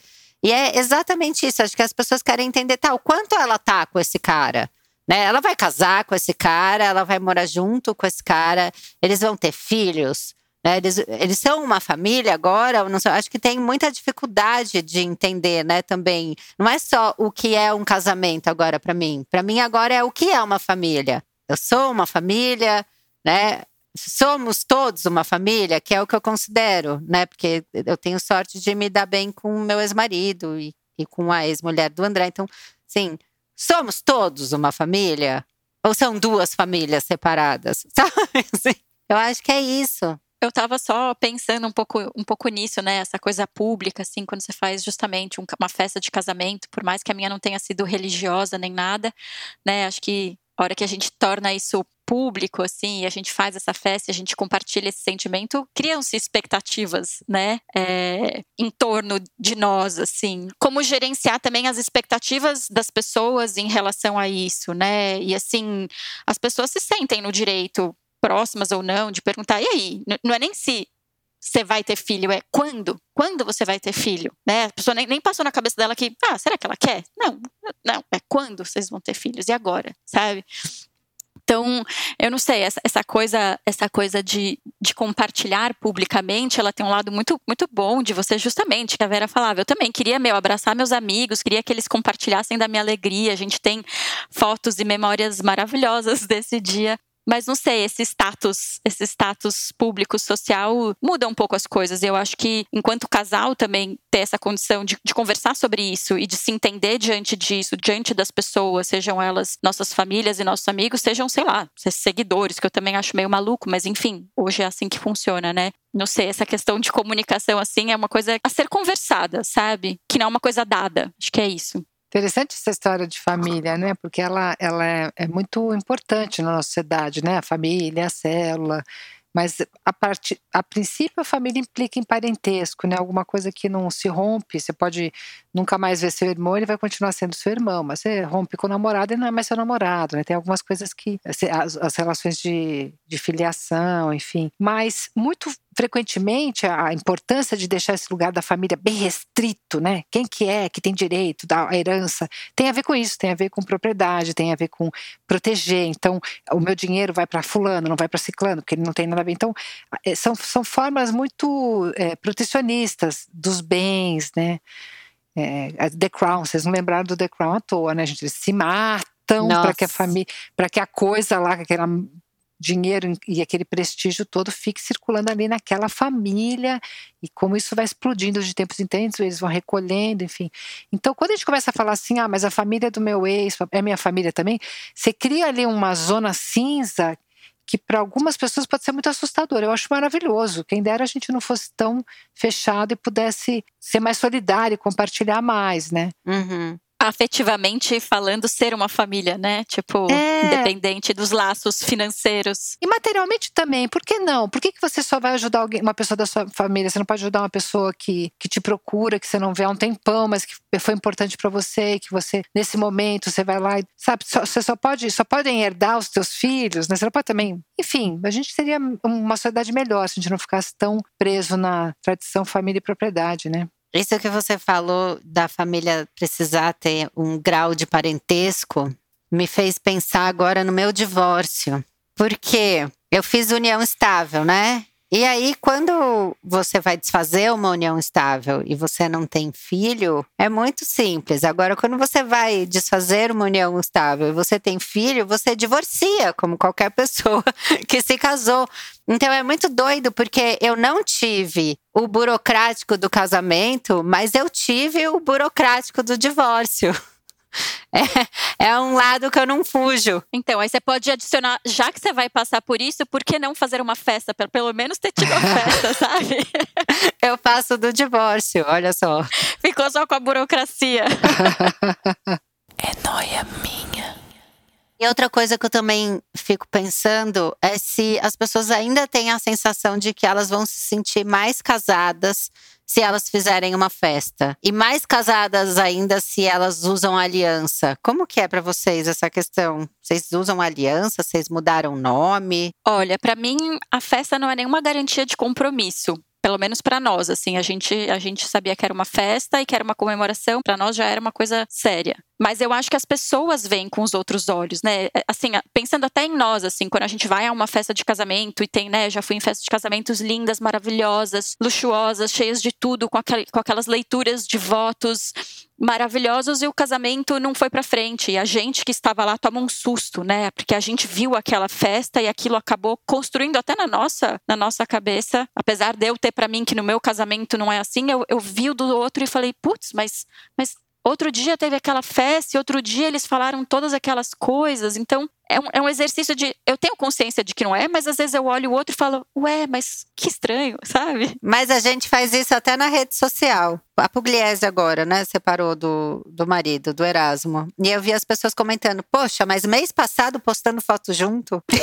E é exatamente isso. Acho que as pessoas querem entender, tal, tá, quanto ela tá com esse cara. Né? Ela vai casar com esse cara, ela vai morar junto com esse cara, eles vão ter filhos. Né? Eles, eles são uma família agora? Não sei, acho que tem muita dificuldade de entender, né? Também. Não é só o que é um casamento agora para mim. Para mim, agora é o que é uma família. Eu sou uma família, né? Somos todos uma família, que é o que eu considero, né? Porque eu tenho sorte de me dar bem com o meu ex-marido e, e com a ex-mulher do André. Então, sim, somos todos uma família? Ou são duas famílias separadas? Sabe? Assim, eu acho que é isso. Eu estava só pensando um pouco, um pouco nisso, né? Essa coisa pública, assim, quando você faz justamente um, uma festa de casamento, por mais que a minha não tenha sido religiosa nem nada, né? Acho que a hora que a gente torna isso público, assim, e a gente faz essa festa, a gente compartilha esse sentimento, criam-se expectativas, né, é, em torno de nós, assim. Como gerenciar também as expectativas das pessoas em relação a isso, né? E assim, as pessoas se sentem no direito, próximas ou não, de perguntar, e aí? Não é nem se você vai ter filho, é quando? Quando você vai ter filho? Né? A pessoa nem, nem, passou na cabeça dela que, ah, será que ela quer? Não, não, é quando vocês vão ter filhos, e agora, sabe? Então, eu não sei, essa, essa coisa, essa coisa de, de compartilhar publicamente, ela tem um lado muito, muito bom de você, justamente, que a Vera falava. Eu também queria, meu, abraçar meus amigos, queria que eles compartilhassem da minha alegria. A gente tem fotos e memórias maravilhosas desse dia. Mas não sei, esse status, esse status público social muda um pouco as coisas. Eu acho que enquanto casal também ter essa condição de, de, conversar sobre isso e de se entender diante disso, diante das pessoas, sejam elas nossas famílias e nossos amigos, sejam, sei lá, seguidores, que eu também acho meio maluco, mas enfim, hoje é assim que funciona, né? Não sei, essa questão de comunicação assim é uma coisa a ser conversada, sabe? Que não é uma coisa dada. Acho que é isso. Interessante essa história de família, né? Porque ela, ela é, é muito importante na nossa sociedade, né? A família, a célula. Mas a, parte, a princípio a família implica em parentesco, né? Alguma coisa que não se rompe. Você pode nunca mais ver seu irmão, ele vai continuar sendo seu irmão, mas você rompe com o namorado e não é mais seu namorado, né? Tem algumas coisas que as, as relações de, de filiação, enfim. Mas muito frequentemente a importância de deixar esse lugar da família bem restrito, né? Quem que é que tem direito da herança tem a ver com isso, tem a ver com propriedade, tem a ver com proteger. Então, o meu dinheiro vai para fulano, não vai para ciclano, porque ele não tem nada a ver. Então, é, são, são formas muito é, protecionistas dos bens, né? É, The Crown, vocês não lembraram do The Crown à toa, né, gente? Eles se matam para que a família, para que a coisa lá, aquela dinheiro e aquele prestígio todo fique circulando ali naquela família e como isso vai explodindo de tempos em tempos, eles vão recolhendo, enfim. Então, quando a gente começa a falar assim, ah, mas a família do meu ex é minha família também, você cria ali uma zona cinza que para algumas pessoas pode ser muito assustador. Eu acho maravilhoso. Quem dera a gente não fosse tão fechado e pudesse ser mais solidário compartilhar mais, né? Uhum afetivamente falando, ser uma família, né? Tipo, é. independente dos laços financeiros. E materialmente também, por que não? Por que, que você só vai ajudar alguém, uma pessoa da sua família? Você não pode ajudar uma pessoa que, que te procura, que você não vê há um tempão, mas que foi importante para você, que você, nesse momento, você vai lá e, sabe, só, você só pode, só podem herdar os teus filhos, né? Você não pode também. Enfim, a gente teria uma sociedade melhor se a gente não ficasse tão preso na tradição família e propriedade, né? Isso que você falou da família precisar ter um grau de parentesco me fez pensar agora no meu divórcio. Porque eu fiz união estável, né? E aí, quando você vai desfazer uma união estável e você não tem filho, é muito simples. Agora, quando você vai desfazer uma união estável e você tem filho, você divorcia, como qualquer pessoa que se casou. Então é muito doido, porque eu não tive o burocrático do casamento, mas eu tive o burocrático do divórcio. É, é, um lado que eu não fujo. Então, aí você pode adicionar, já que você vai passar por isso, por que não fazer uma festa? Pra pelo menos ter tido a festa, sabe? Eu faço do divórcio, olha só. Ficou só com a burocracia. é noia minha. E outra coisa que eu também fico pensando é se as pessoas ainda têm a sensação de que elas vão se sentir mais casadas se elas fizerem uma festa. E mais casadas ainda se elas usam aliança. Como que é para vocês essa questão? Vocês usam aliança? Vocês mudaram nome? Olha, para mim a festa não é nenhuma garantia de compromisso pelo menos para nós, assim, a gente a gente sabia que era uma festa e que era uma comemoração, para nós já era uma coisa séria. Mas eu acho que as pessoas veem com os outros olhos, né? É, assim, pensando até em nós, assim, quando a gente vai a uma festa de casamento e tem, né? Já fui em festas de casamentos lindas, maravilhosas, luxuosas, cheias de tudo, com, com aquelas leituras de votos maravilhosos e o casamento não foi para frente. E a gente que estava lá toma um susto, né? Porque a gente viu aquela festa e aquilo acabou construindo até na nossa, na nossa cabeça. Apesar de eu ter para mim que no meu casamento não é assim, eu, eu vi o do outro e falei, putz, mas, mas outro dia teve aquela festa e outro dia eles falaram todas aquelas coisas. Então, é um, é um exercício de. Eu tenho consciência de que não é, mas às vezes eu olho o outro e falo, ué, mas que estranho, sabe? Mas a gente faz isso até na rede social. A Pugliese agora, né, separou do, do marido, do Erasmo. E eu vi as pessoas comentando, poxa, mas mês passado postando foto junto.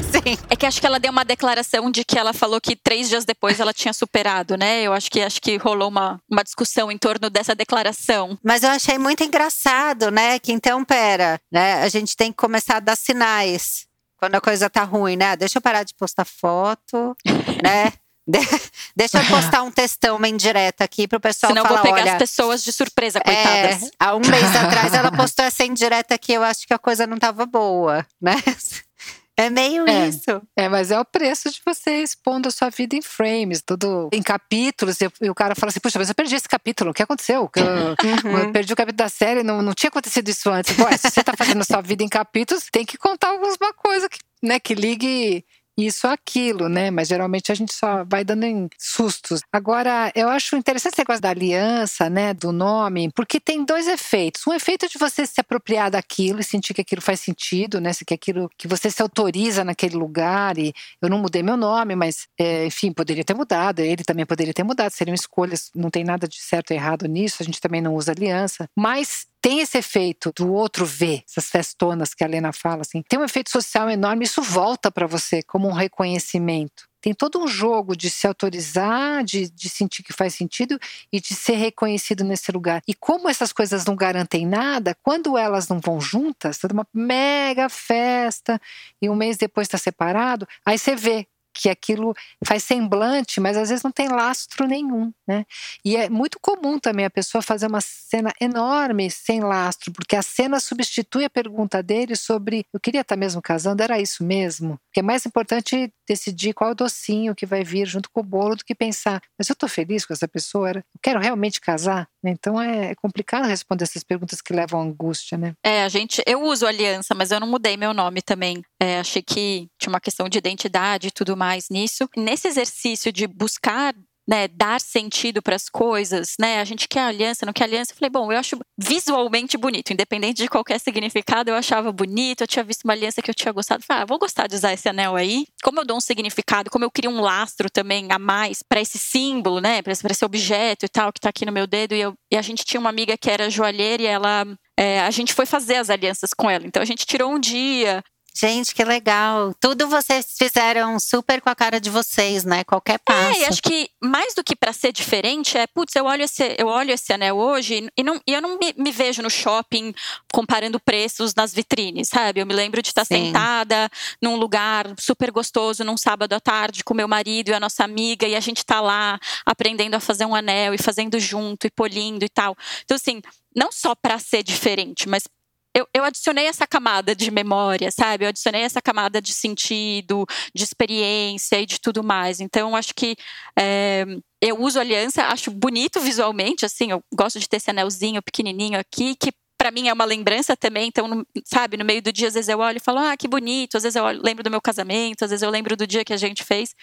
assim. É que acho que ela deu uma declaração de que ela falou que três dias depois ela tinha superado, né? Eu acho que acho que rolou uma, uma discussão em torno dessa declaração. Mas eu achei muito engraçado, né? Que então, pera, né? A gente tem que começar começar a dar sinais quando a coisa tá ruim, né? Deixa eu parar de postar foto, né? De deixa eu postar um textão, uma indireta aqui pro pessoal Senão falar, eu vou pegar olha, as pessoas de surpresa, coitadas. É, há um mês atrás ela postou essa indireta aqui, eu acho que a coisa não tava boa, né? É meio é, isso. É, mas é o preço de você expondo a sua vida em frames, tudo em capítulos. E, e o cara fala assim: Puxa, mas eu perdi esse capítulo, o que aconteceu? Eu, uhum. eu perdi o capítulo da série, não, não tinha acontecido isso antes. Pô, se você tá fazendo a sua vida em capítulos, tem que contar alguma coisa que, né, que ligue isso aquilo, né? Mas geralmente a gente só vai dando em sustos. Agora, eu acho interessante esse negócio da aliança, né? Do nome, porque tem dois efeitos. Um efeito de você se apropriar daquilo e sentir que aquilo faz sentido, né? Que aquilo que você se autoriza naquele lugar. E eu não mudei meu nome, mas é, enfim, poderia ter mudado. Ele também poderia ter mudado. Seriam escolhas, não tem nada de certo ou errado nisso. A gente também não usa aliança. Mas tem esse efeito do outro ver, essas festonas que a Lena fala, assim, tem um efeito social enorme, isso volta para você como um reconhecimento. Tem todo um jogo de se autorizar, de, de sentir que faz sentido e de ser reconhecido nesse lugar. E como essas coisas não garantem nada, quando elas não vão juntas, dá uma mega festa e um mês depois está separado, aí você vê que aquilo faz semblante, mas às vezes não tem lastro nenhum, né? E é muito comum também a pessoa fazer uma cena enorme sem lastro, porque a cena substitui a pergunta dele sobre eu queria estar mesmo casando, era isso mesmo? Porque é mais importante decidir qual é docinho que vai vir junto com o bolo do que pensar, mas eu estou feliz com essa pessoa, eu quero realmente casar? Então é, é complicado responder essas perguntas que levam angústia, né? É, a gente, eu uso aliança, mas eu não mudei meu nome também. É, achei que tinha uma questão de identidade e tudo mais nisso. Nesse exercício de buscar né, dar sentido para as coisas, né? A gente quer aliança, não quer aliança. Eu falei, bom, eu acho visualmente bonito, independente de qualquer significado, eu achava bonito. Eu tinha visto uma aliança que eu tinha gostado. Falei, ah, vou gostar de usar esse anel aí. Como eu dou um significado, como eu crio um lastro também a mais para esse símbolo, né, para esse objeto e tal que está aqui no meu dedo. E, eu, e a gente tinha uma amiga que era joalheira e ela é, a gente foi fazer as alianças com ela. Então a gente tirou um dia, Gente, que legal. Tudo vocês fizeram super com a cara de vocês, né? Qualquer passo. É, e acho que mais do que para ser diferente é, putz, eu olho esse, eu olho esse anel hoje e, não, e eu não me, me, vejo no shopping comparando preços nas vitrines, sabe? Eu me lembro de estar Sim. sentada num lugar super gostoso num sábado à tarde com meu marido e a nossa amiga e a gente tá lá aprendendo a fazer um anel e fazendo junto e polindo e tal. Então assim, não só para ser diferente, mas eu, eu, adicionei essa camada de memória, sabe? Eu adicionei essa camada de sentido, de experiência e de tudo mais. Então, acho que é, eu uso aliança, acho bonito visualmente, assim, eu gosto de ter esse anelzinho pequenininho aqui, que para mim é uma lembrança também, então, sabe, no meio do dia, às vezes eu olho e falo, ah, que bonito, às vezes eu lembro do meu casamento, às vezes eu lembro do dia que a gente fez,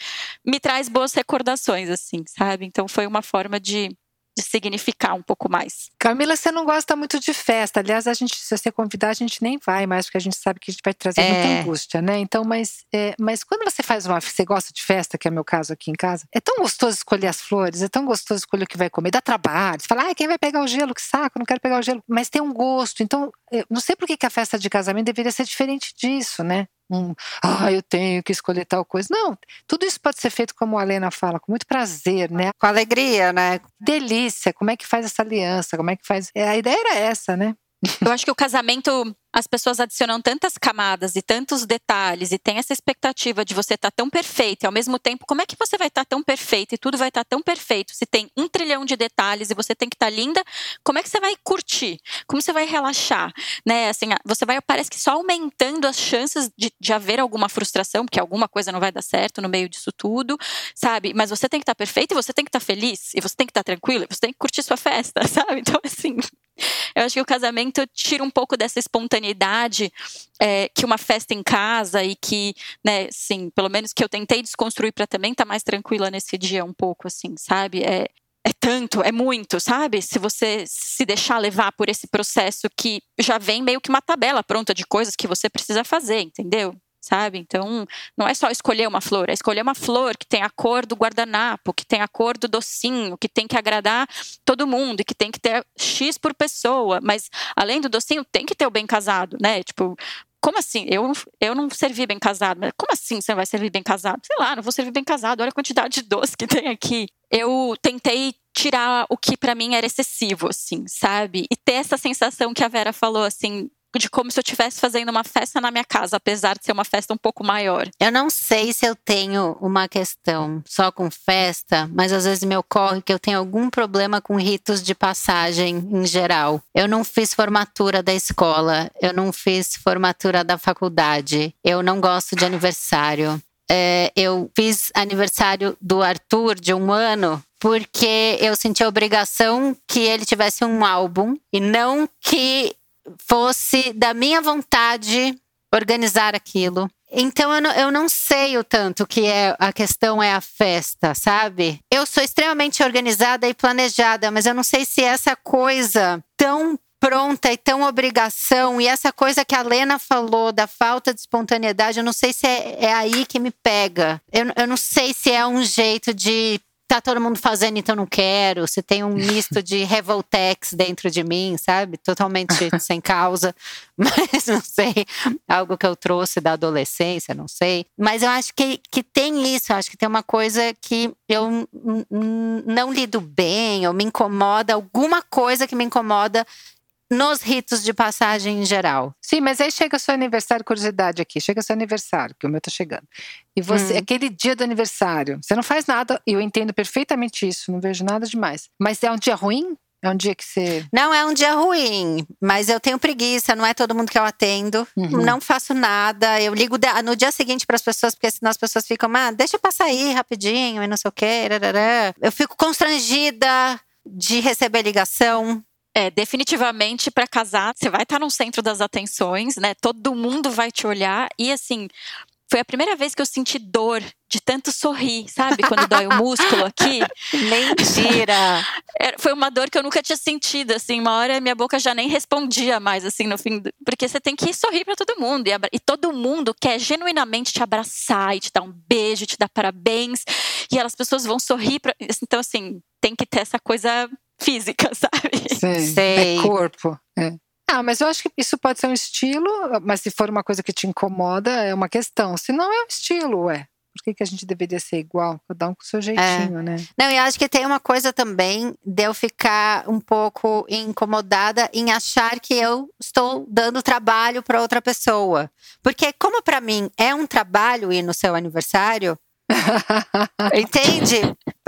me traz boas recordações, assim, sabe? Então foi uma forma de de significar um pouco mais. Camila, você não gosta muito de festa. Aliás, a gente, se você convidar, a gente nem vai mais, porque a gente sabe que a gente vai trazer é. muita angústia, né? Então, mas, é, mas quando você faz uma. Você gosta de festa, que é meu caso aqui em casa, é tão gostoso escolher as flores, é tão gostoso escolher o que vai comer, dá trabalho. Você fala, ah, quem vai pegar o gelo? Que saco, não quero pegar o gelo. Mas tem um gosto. Então, não sei por que a festa de casamento deveria ser diferente disso, né? Um, ah, eu tenho que escolher tal coisa. Não, tudo isso pode ser feito como a Helena fala, com muito prazer, né? Com alegria, né? Delícia, como é que faz essa aliança, como é que faz... É, a ideia era essa, né? Eu acho que o casamento as pessoas adicionam tantas camadas e tantos detalhes e tem essa expectativa de você estar tá tão perfeito e ao mesmo tempo, como é que você vai estar tá tão perfeito e tudo vai estar tá tão perfeito se tem um trilhão de detalhes e você tem que estar tá linda? Como é que você vai curtir? Como você vai relaxar? Né? Assim, você vai, parece que só aumentando as chances de, de haver alguma frustração, porque alguma coisa não vai dar certo no meio disso tudo, sabe? Mas você tem que estar tá perfeito e você tem que estar tá feliz e você tem que estar tranquilo e você tem que curtir sua festa, sabe? Então, assim, eu acho que o casamento tira um pouco dessa espontaneidade é, que uma festa em casa e que, né, sim, pelo menos que eu tentei desconstruir para também estar tá mais tranquila nesse dia um pouco, assim, sabe? É, é tanto, é muito, sabe? Se você se deixar levar por esse processo que já vem meio que uma tabela pronta de coisas que você precisa fazer, entendeu? Sabe? Então, não é só escolher uma flor, é escolher uma flor que tem a cor do guardanapo, que tem a cor do docinho, que tem que agradar todo mundo que tem que ter X por pessoa, mas além do docinho, tem que ter o bem casado, né? Tipo, como assim? Eu, eu não servi bem casado. Mas como assim você vai servir bem casado? Sei lá, não vou servir bem casado. Olha a quantidade de doce que tem aqui. Eu tentei tirar o que para mim era excessivo, assim, sabe? E ter essa sensação que a Vera falou, assim, de como se eu estivesse fazendo uma festa na minha casa, apesar de ser uma festa um pouco maior. Eu não sei se eu tenho uma questão só com festa, mas às vezes me ocorre que eu tenho algum problema com ritos de passagem em geral. Eu não fiz formatura da escola, eu não fiz formatura da faculdade, eu não gosto de aniversário. É, eu fiz aniversário do Arthur de um ano porque eu senti a obrigação que ele tivesse um álbum e não que fosse da minha vontade organizar aquilo. Então eu não, eu não sei o tanto que é a questão é a festa, sabe? Eu sou extremamente organizada e planejada, mas eu não sei se essa coisa tão pronta e tão obrigação, e essa coisa que a Lena falou da falta de espontaneidade, eu não sei se é, é aí que me pega. Eu, eu não sei se é um jeito de tá todo mundo fazendo, então não quero. Se tem um misto de revoltex dentro de mim, sabe? Totalmente sem causa, mas não sei. Algo que eu trouxe da adolescência, não sei. Mas eu acho que, que tem isso, eu acho que tem uma coisa que eu não lido bem, ou me incomoda, alguma coisa que me incomoda nos ritos de passagem em geral. Sim, mas aí chega o seu aniversário, curiosidade aqui, chega o seu aniversário, que o meu tá chegando. E você, hum. aquele dia do aniversário, você não faz nada, e eu entendo perfeitamente isso, não vejo nada demais. Mas é um dia ruim? É um dia que você. Não é um dia ruim, mas eu tenho preguiça, não é todo mundo que eu atendo. Uhum. Não faço nada. Eu ligo no dia seguinte para as pessoas, porque senão as pessoas ficam, ah, deixa eu passar aí rapidinho e não sei o quê. Eu fico constrangida de receber ligação. É, definitivamente para casar, você vai estar no centro das atenções, né? Todo mundo vai te olhar e assim, foi a primeira vez que eu senti dor de tanto sorrir, sabe? Quando dói o músculo aqui. Mentira! Foi uma dor que eu nunca tinha sentido, assim. Uma hora minha boca já nem respondia mais, assim, no fim. Do... Porque você tem que sorrir para todo mundo. E, abra... e, todo mundo quer genuinamente te abraçar e te dar um beijo, te dar parabéns. E as pessoas vão sorrir. Pra... Então, assim, tem que ter essa coisa física, sabe? Sim, Sei. É corpo. É. Ah, mas eu acho que isso pode ser um estilo, mas se for uma coisa que te incomoda, é uma questão. Se não é um estilo, ué. Por que, que a gente deveria ser igual? Cada um com o seu jeitinho, é. né? Não, e acho que tem uma coisa também de eu ficar um pouco incomodada em achar que eu estou dando trabalho para outra pessoa. Porque, como para mim é um trabalho ir no seu aniversário, Entende?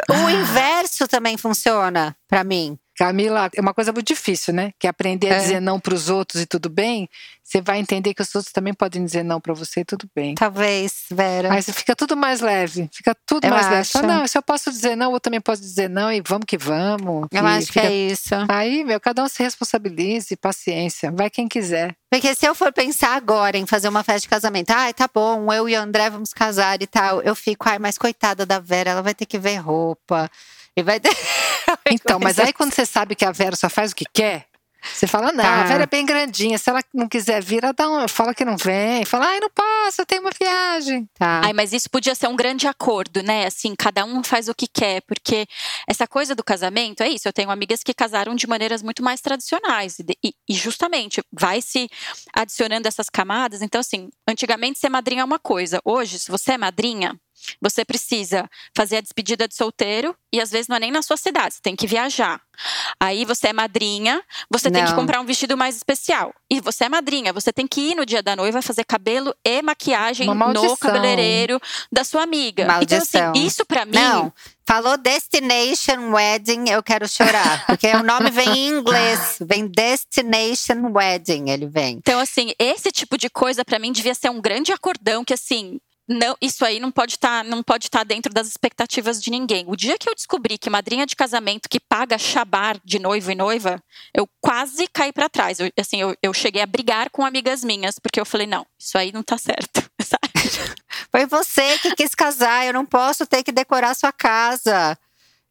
O inverso também funciona para mim. Camila, é uma coisa muito difícil, né? Que é aprender a É. dizer não para os outros e tudo bem. Você vai entender que os outros também podem dizer não para você e tudo bem. Talvez, Vera. Mas fica tudo mais leve, fica tudo Eu mais leve. acho. Fala, não, se eu posso dizer não, eu também posso dizer não e vamos que vamos. Eu E acho que fica- é isso. Aí, meu, cada um se responsabilize, paciência, vai quem quiser. Porque se eu for pensar agora em fazer uma festa de casamento, ai, tá bom, eu e o André vamos casar e tal, eu fico, ai, mas coitada da Vera, ela vai ter que ver roupa. E vai ter. Então, mas aí quando você sabe que a Vera só faz o que quer, você fala, não, Tá. a Vera é bem grandinha. Se ela não quiser vir, ela dá um, fala que não vem. Fala, ai, não posso, eu tenho uma viagem. Tá. Ai, mas isso podia ser um grande acordo, né? Assim, cada um faz o que quer, porque essa coisa do casamento é isso. Eu tenho amigas que casaram de maneiras muito mais tradicionais e, e justamente vai se adicionando essas camadas. Então, assim, antigamente ser madrinha é uma coisa. Hoje, se você é madrinha, você precisa fazer a despedida de solteiro e às vezes não é nem na sua cidade, você tem que viajar. Aí você é madrinha, você tem que Não. comprar um vestido mais especial. E você é madrinha, você tem que ir no dia da noiva fazer cabelo e maquiagem no cabeleireiro da sua amiga. Maldição. Então, assim, isso pra mim. Não, falou Destination Wedding, eu quero chorar. Porque o nome vem em inglês. Vem Destination Wedding, ele vem. Então, assim, esse tipo de coisa pra mim devia ser um grande acordão que, assim. Não, isso aí não pode estar não pode estar dentro das expectativas de ninguém. O dia que eu descobri que madrinha de casamento que paga chabar de noivo e noiva, eu quase caí pra trás. Eu, assim, eu, eu cheguei a brigar com amigas minhas porque eu falei não, isso aí não tá certo. Foi você que quis casar, eu não posso ter que decorar sua casa.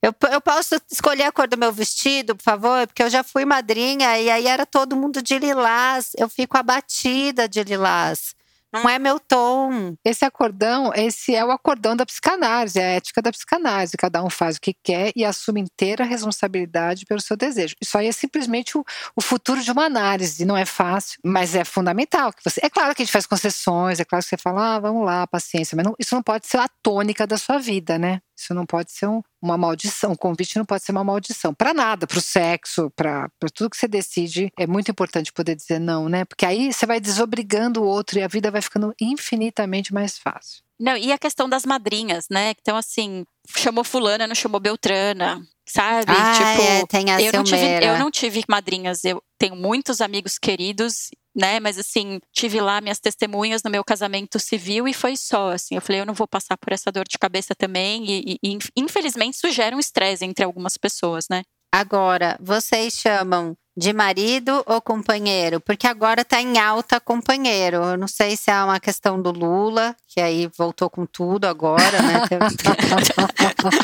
Eu, eu posso escolher a cor do meu vestido, por favor? Porque eu já fui madrinha e aí era todo mundo de lilás. Eu fico abatida de lilás. Não é meu tom. Esse acordão, esse é o acordão da psicanálise, é a ética da psicanálise. Cada um faz o que quer e assume inteira responsabilidade pelo seu desejo. Isso aí é simplesmente o, o futuro de uma análise. Não é fácil, mas é fundamental. Que você, é claro que a gente faz concessões, é claro que você fala, ah, vamos lá, paciência. Mas não- isso não pode ser a tônica da sua vida, né? Isso não pode ser um- uma maldição. O convite não pode ser uma maldição. Para nada, para o sexo, para tudo que você decide. É muito importante poder dizer não, né? Porque aí você vai desobrigando o outro e a vida vai ficando infinitamente mais fácil. Não, e a questão das madrinhas, né? Então, assim, chamou fulana, não chamou Beltrana, sabe? Ah, tipo, é, tem a eu não, tive, eu não tive madrinhas, eu tenho muitos amigos queridos, né? Mas assim, tive lá minhas testemunhas no meu casamento civil e foi só, assim. Eu falei, eu não vou passar por essa dor de cabeça também. E, e- infelizmente isso gera um estresse entre algumas pessoas, né? Agora, vocês chamam de marido ou companheiro? Porque agora tá em alta companheiro. Eu não sei se é uma questão do Lula, que aí voltou com tudo agora, né?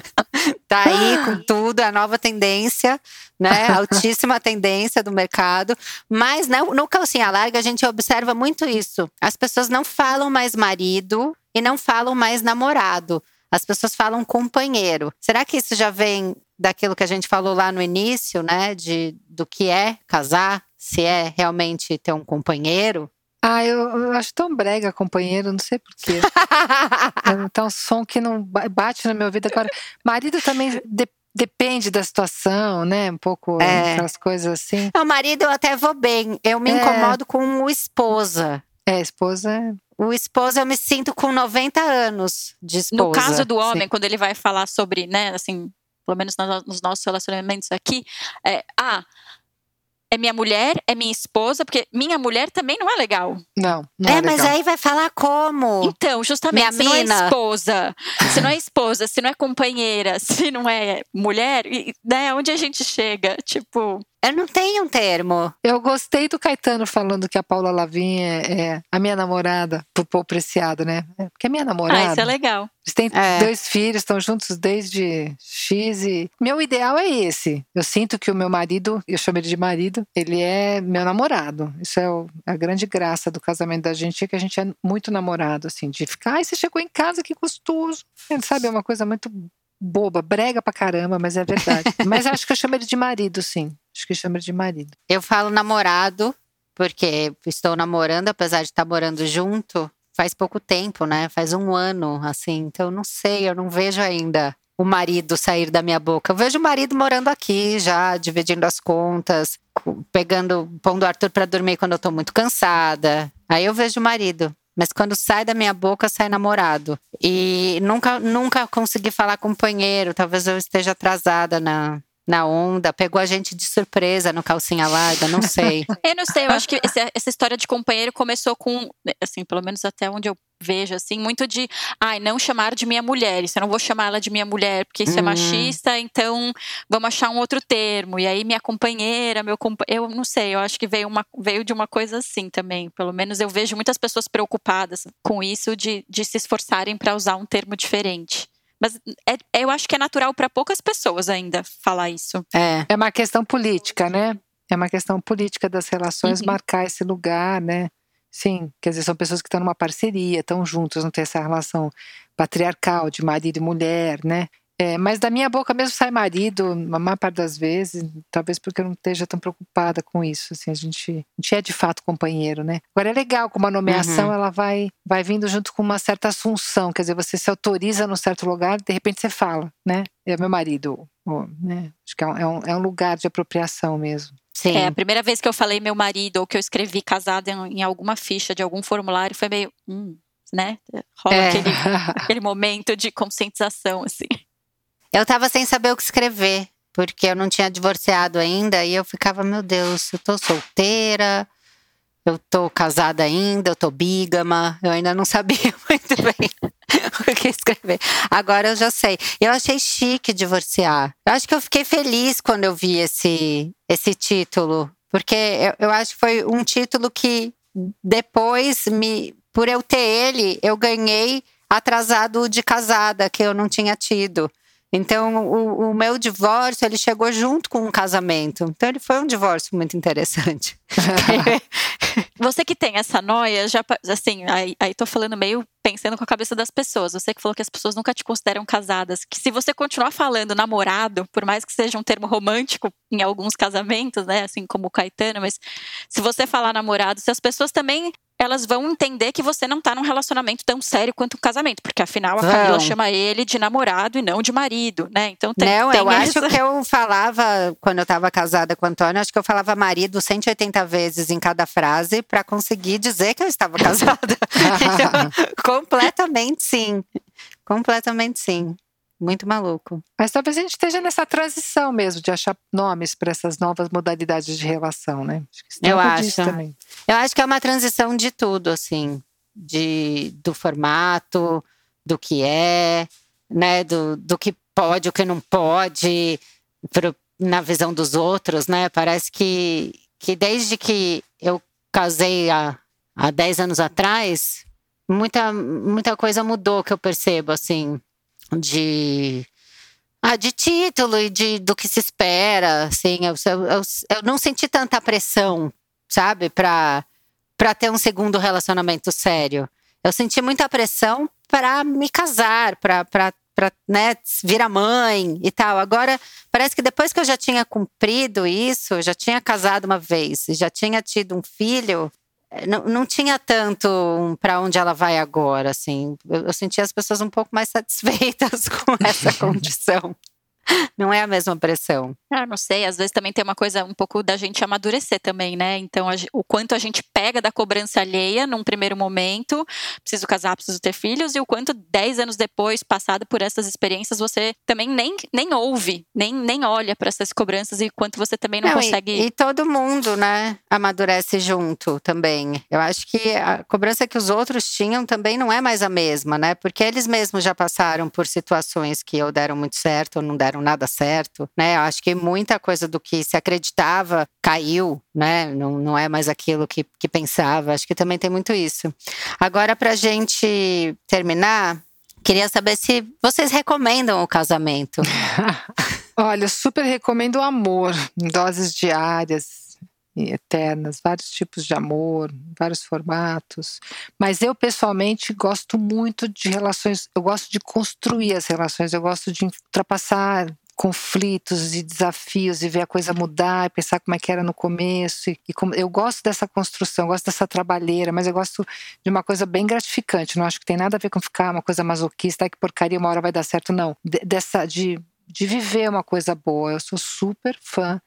tá aí com tudo, é a nova tendência, né? Altíssima tendência do mercado. Mas no, no calcinha larga a gente observa muito isso. As pessoas não falam mais marido e não falam mais namorado. As pessoas falam companheiro. Será que isso já vem daquilo que a gente falou lá no início, né? De do que é casar, se é realmente ter um companheiro? Ah, eu, eu acho tão brega, companheiro, não sei porquê. tá um som que não ba- bate no meu ouvido agora. Marido também de- depende da situação, né? Um pouco É. aquelas coisas assim. o marido eu até vou bem. Eu me É. incomodo com o esposa. É, esposa. O esposo eu me sinto com 90 anos de esposa. No caso do homem, sim. quando ele vai falar sobre, né, assim, pelo menos nos nossos relacionamentos aqui, é, ah, é minha mulher, é minha esposa, porque minha mulher também não é legal. Não, não É, é, mas legal. aí vai falar como? Então, justamente, Minha se não é esposa, se não é esposa, se não é companheira, se não é mulher, né, onde a gente chega? Tipo, Eu não tenho um termo. Eu gostei do Caetano falando que a Paula Lavigne é, é a minha namorada, pro povo preciado, né? É, Porque é minha ah, namorada. isso é legal. Eles têm É. dois filhos, estão juntos desde X e. Meu ideal é esse. Eu sinto que o meu marido, eu chamo ele de marido, ele é meu namorado. Isso é o- a grande graça do casamento da gente, é que a gente é muito namorado, assim, de ficar, ai, você chegou em casa, que gostoso. Sabe, é uma coisa muito boba, brega pra caramba, mas é verdade. mas acho que eu chamo ele de marido, sim. Acho que ele de marido. Eu falo namorado, porque estou namorando, apesar de estar morando junto, faz pouco tempo, né? Faz um ano, assim. Então, não sei, eu não vejo ainda o marido sair da minha boca. Eu vejo o marido morando aqui já, dividindo as contas, co- pegando, pondo o Arthur para dormir quando eu tô muito cansada. Aí eu vejo o marido. Mas quando sai da minha boca, sai namorado. E nunca, nunca consegui falar companheiro. Talvez eu esteja atrasada na, na onda, pegou a gente de surpresa no calcinha larga, não sei. eu não sei, eu acho que esse, essa história de companheiro começou com, assim, pelo menos até onde eu vejo, assim, muito de, ai, não chamar de minha mulher, isso eu não vou chamar ela de minha mulher, porque isso é uhum. é machista, então vamos achar um outro termo. E aí minha companheira, meu companheiro, eu não sei, eu acho que veio, uma, veio de uma coisa assim também. Pelo menos eu vejo muitas pessoas preocupadas com isso, de, de se esforçarem para usar um termo diferente. Mas é, é eu acho que é natural para poucas pessoas ainda falar isso. É. É uma questão política, né? É uma questão política das relações uhum. marcar esse lugar, né? Sim, quer dizer, são pessoas que estão numa parceria, estão juntas, não tem essa relação patriarcal de marido e mulher, né? É, mas da minha boca mesmo sai marido, a maior parte das vezes, talvez porque eu não esteja tão preocupada com isso. Assim, a gente, a gente é de fato companheiro, né? Agora é legal, com uma nomeação, uhum. ela vai, vai vindo junto com uma certa assunção, quer dizer, você se autoriza num certo lugar, de repente você fala, né? É meu marido, né? Acho que é um, é um, é um lugar de apropriação mesmo. Sim. É, a primeira vez que eu falei meu marido ou que eu escrevi casada em, em alguma ficha de algum formulário foi meio, hum, né? Rola é. aquele, aquele momento de conscientização, assim. Eu tava sem saber o que escrever, porque eu não tinha divorciado ainda e eu ficava, meu Deus, eu tô solteira, eu tô casada ainda, eu tô bígama, eu ainda não sabia muito bem o que escrever. Agora eu já sei. Eu achei chique divorciar. Eu acho que eu fiquei feliz quando eu vi esse, esse título, porque eu, eu acho que foi um título que depois me, por eu ter ele, eu ganhei atrasado de casada que eu não tinha tido. Então, o, o, meu divórcio, ele chegou junto com um casamento. Então, ele foi um divórcio muito interessante. Você que tem essa noia, já, assim, aí, aí tô falando meio pensando com a cabeça das pessoas. Você que falou que as pessoas nunca te consideram casadas. Que se você continuar falando namorado, por mais que seja um termo romântico em alguns casamentos, né? Assim como o Caetano, mas se você falar namorado, se as pessoas também elas vão entender que você não tá num relacionamento tão sério quanto um casamento, porque afinal a não. Camila chama ele de namorado e não de marido, né? Então tem, Não, tem eu essa... acho que eu falava quando eu tava casada com o Antônio, acho que eu falava marido 180 vezes em cada frase para conseguir dizer que eu estava casada. então, completamente sim. Completamente sim. Muito maluco. Mas talvez a gente esteja nessa transição mesmo de achar nomes para essas novas modalidades de relação, né? Acho eu acho. Também. Eu acho que é uma transição de tudo, assim, de do formato, do que é, né, do, do que pode, o que não pode, pro, na visão dos outros, né? Parece que que desde que eu casei há, há 10 anos atrás, muita muita coisa mudou que eu percebo, assim de ah, de título e de do que se espera, assim, eu, eu, eu, não senti tanta pressão, sabe, para para ter um segundo relacionamento sério. Eu senti muita pressão para me casar, para para né, virar mãe e tal. Agora, parece que depois que eu já tinha cumprido isso, já tinha casado uma vez, já tinha tido um filho, não, não tinha tanto um para onde ela vai agora, assim. Eu, eu sentia as pessoas um pouco mais satisfeitas com essa condição. Não é a mesma pressão. Ah, não sei, às vezes também tem uma coisa um pouco da gente amadurecer também, né? Então, a, o quanto a gente pega da cobrança alheia num primeiro momento, preciso casar, preciso ter filhos, e o quanto dez anos depois, passado por essas experiências, você também nem, nem ouve, nem, nem olha para essas cobranças e quanto você também não, não consegue. E, e todo mundo, né, amadurece junto também. Eu acho que a cobrança que os outros tinham também não é mais a mesma, né? Porque eles mesmos já passaram por situações que ou deram muito certo ou não deram nada certo, né? Acho que muita coisa do que se acreditava caiu, né? Não, não é mais aquilo que, que pensava. Acho que também tem muito isso. Agora, para gente terminar, queria saber se vocês recomendam o casamento. Olha, super recomendo o amor, doses diárias eternas, vários tipos de amor, vários formatos. Mas eu pessoalmente gosto muito de relações, eu gosto de construir as relações, eu gosto de ultrapassar conflitos e desafios e ver a coisa mudar e pensar como é que era no começo e, e como eu gosto dessa construção, gosto dessa trabalheira, mas eu gosto de uma coisa bem gratificante. Não acho que tem nada a ver com ficar uma coisa masoquista, que porcaria uma hora vai dar certo, não. De, dessa de, de viver uma coisa boa. Eu sou super fã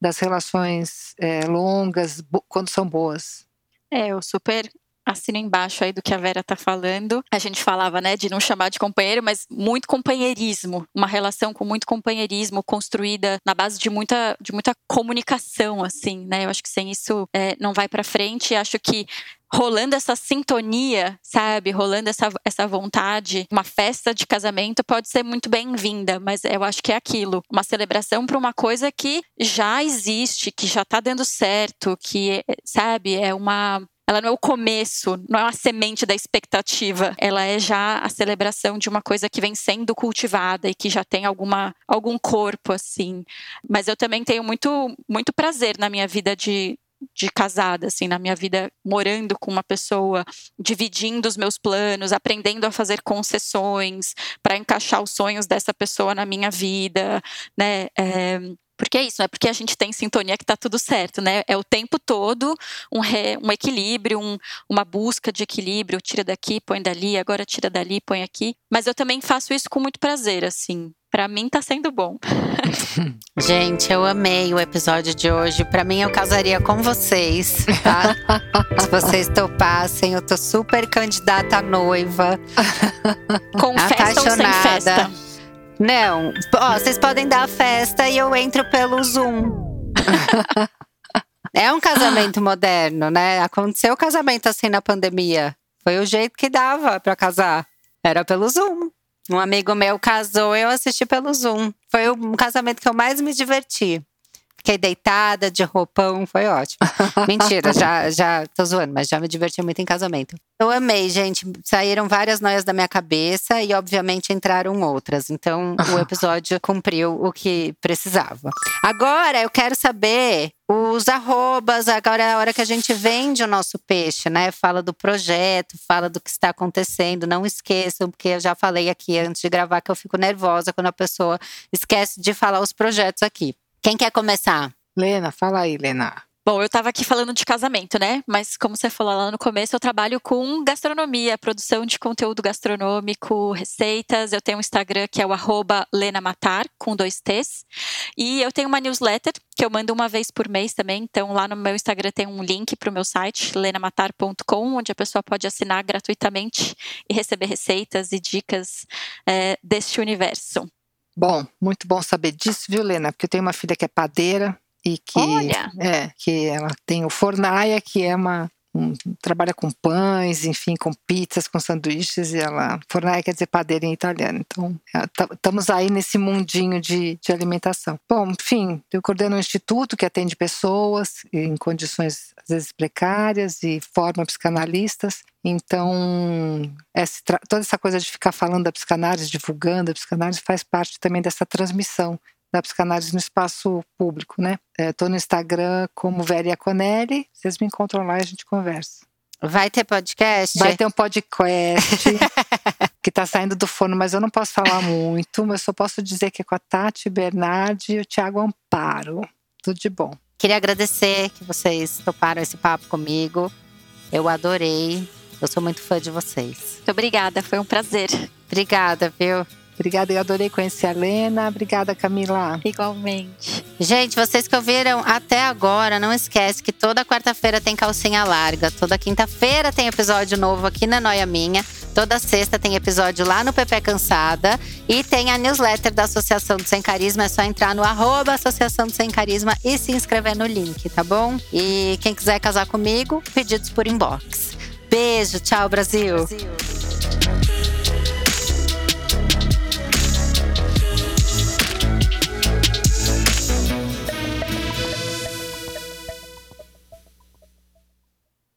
das relações é, longas quando são boas. É, eu super assino embaixo aí do que a Vera tá falando. A gente falava, né, de não chamar de companheiro, mas muito companheirismo, uma relação com muito companheirismo construída na base de muita, de muita comunicação, assim, né? Eu acho que sem isso é, não vai para frente. Acho que rolando essa sintonia, sabe? Rolando essa, essa vontade. Uma festa de casamento pode ser muito bem-vinda, mas eu acho que é aquilo. Uma celebração para uma coisa que já existe, que já tá dando certo, que, sabe? É uma ela não é o começo, não é uma semente da expectativa. Ela é já a celebração de uma coisa que vem sendo cultivada e que já tem alguma, algum corpo, assim. Mas eu também tenho muito, muito prazer na minha vida de, de casada, assim, na minha vida, morando com uma pessoa, dividindo os meus planos, aprendendo a fazer concessões para encaixar os sonhos dessa pessoa na minha vida, né? É, porque é isso, não é porque a gente tem sintonia que está tudo certo, né? É o tempo todo um, re, um equilíbrio, um, uma busca de equilíbrio, tira daqui, põe dali, agora tira dali, põe aqui. Mas eu também faço isso com muito prazer, assim. Para mim tá sendo bom. Gente, eu amei o episódio de hoje. Para mim eu casaria com vocês, tá? Se vocês topassem, eu tô super candidata a noiva. Com festa ou sem festa? Não. Ó, vocês podem dar a festa e eu entro pelo Zoom. é um casamento moderno, né? Aconteceu o casamento assim na pandemia. Foi o jeito que dava para casar. Era pelo Zoom. Um amigo meu casou, eu assisti pelo Zoom. Foi um casamento que eu mais me diverti. Fiquei deitada, de roupão, foi ótimo. Mentira, já, já tô zoando, mas já me diverti muito em casamento. Eu amei, gente. Saíram várias noias da minha cabeça e, obviamente, entraram outras. Então, o episódio cumpriu o que precisava. Agora, eu quero saber os arrobas. Agora é a hora que a gente vende o nosso peixe, né? Fala do projeto, fala do que está acontecendo. Não esqueçam, porque eu já falei aqui antes de gravar que eu fico nervosa quando a pessoa esquece de falar os projetos aqui. Quem quer começar? Lena, fala aí, Lena. Bom, eu estava aqui falando de casamento, né? Mas como você falou lá no começo, eu trabalho com gastronomia, produção de conteúdo gastronômico, receitas. Eu tenho um Instagram que é o @lenamatar com dois T's, e eu tenho uma newsletter que eu mando uma vez por mês também. Então lá no meu Instagram tem um link para o meu site lenamatar.com, onde a pessoa pode assinar gratuitamente e receber receitas e dicas é, deste universo. Bom, muito bom saber disso, viu, Lena? Porque eu tenho uma filha que é padeira e que Olha. é que ela tem o Fornaia, que é uma trabalha com pães, enfim, com pizzas, com sanduíches, e ela. Fornaia quer dizer padeira em italiano. Então, estamos aí nesse mundinho de, de alimentação. Bom, enfim, eu coordeno um instituto que atende pessoas em condições, às vezes, precárias e forma psicanalistas. Então, essa, toda essa coisa de ficar falando da psicanálise, divulgando a psicanálise, faz parte também dessa transmissão da psicanálise no espaço público, né? Estou é, no Instagram como Véria Conelli, vocês me encontram lá e a gente conversa. Vai ter podcast? Vai ter um podcast que está saindo do forno, mas eu não posso falar muito, mas só posso dizer que é com a Tati Bernardi e o Thiago Amparo. Tudo de bom. Queria agradecer que vocês toparam esse papo comigo. Eu adorei. Eu sou muito fã de vocês. Muito obrigada, foi um prazer. Obrigada, viu? Obrigada, eu adorei conhecer a Lena. Obrigada, Camila. Igualmente. Gente, vocês que ouviram até agora, não esquece que toda quarta-feira tem calcinha larga, toda quinta-feira tem episódio novo aqui na Noia Minha. Toda sexta tem episódio lá no Pepe Cansada. E tem a newsletter da Associação do Sem Carisma. É só entrar no arroba Associação do Sem Carisma e se inscrever no link, tá bom? E quem quiser casar comigo, pedidos por inbox. Beijo, tchau, Brasil. Brasil.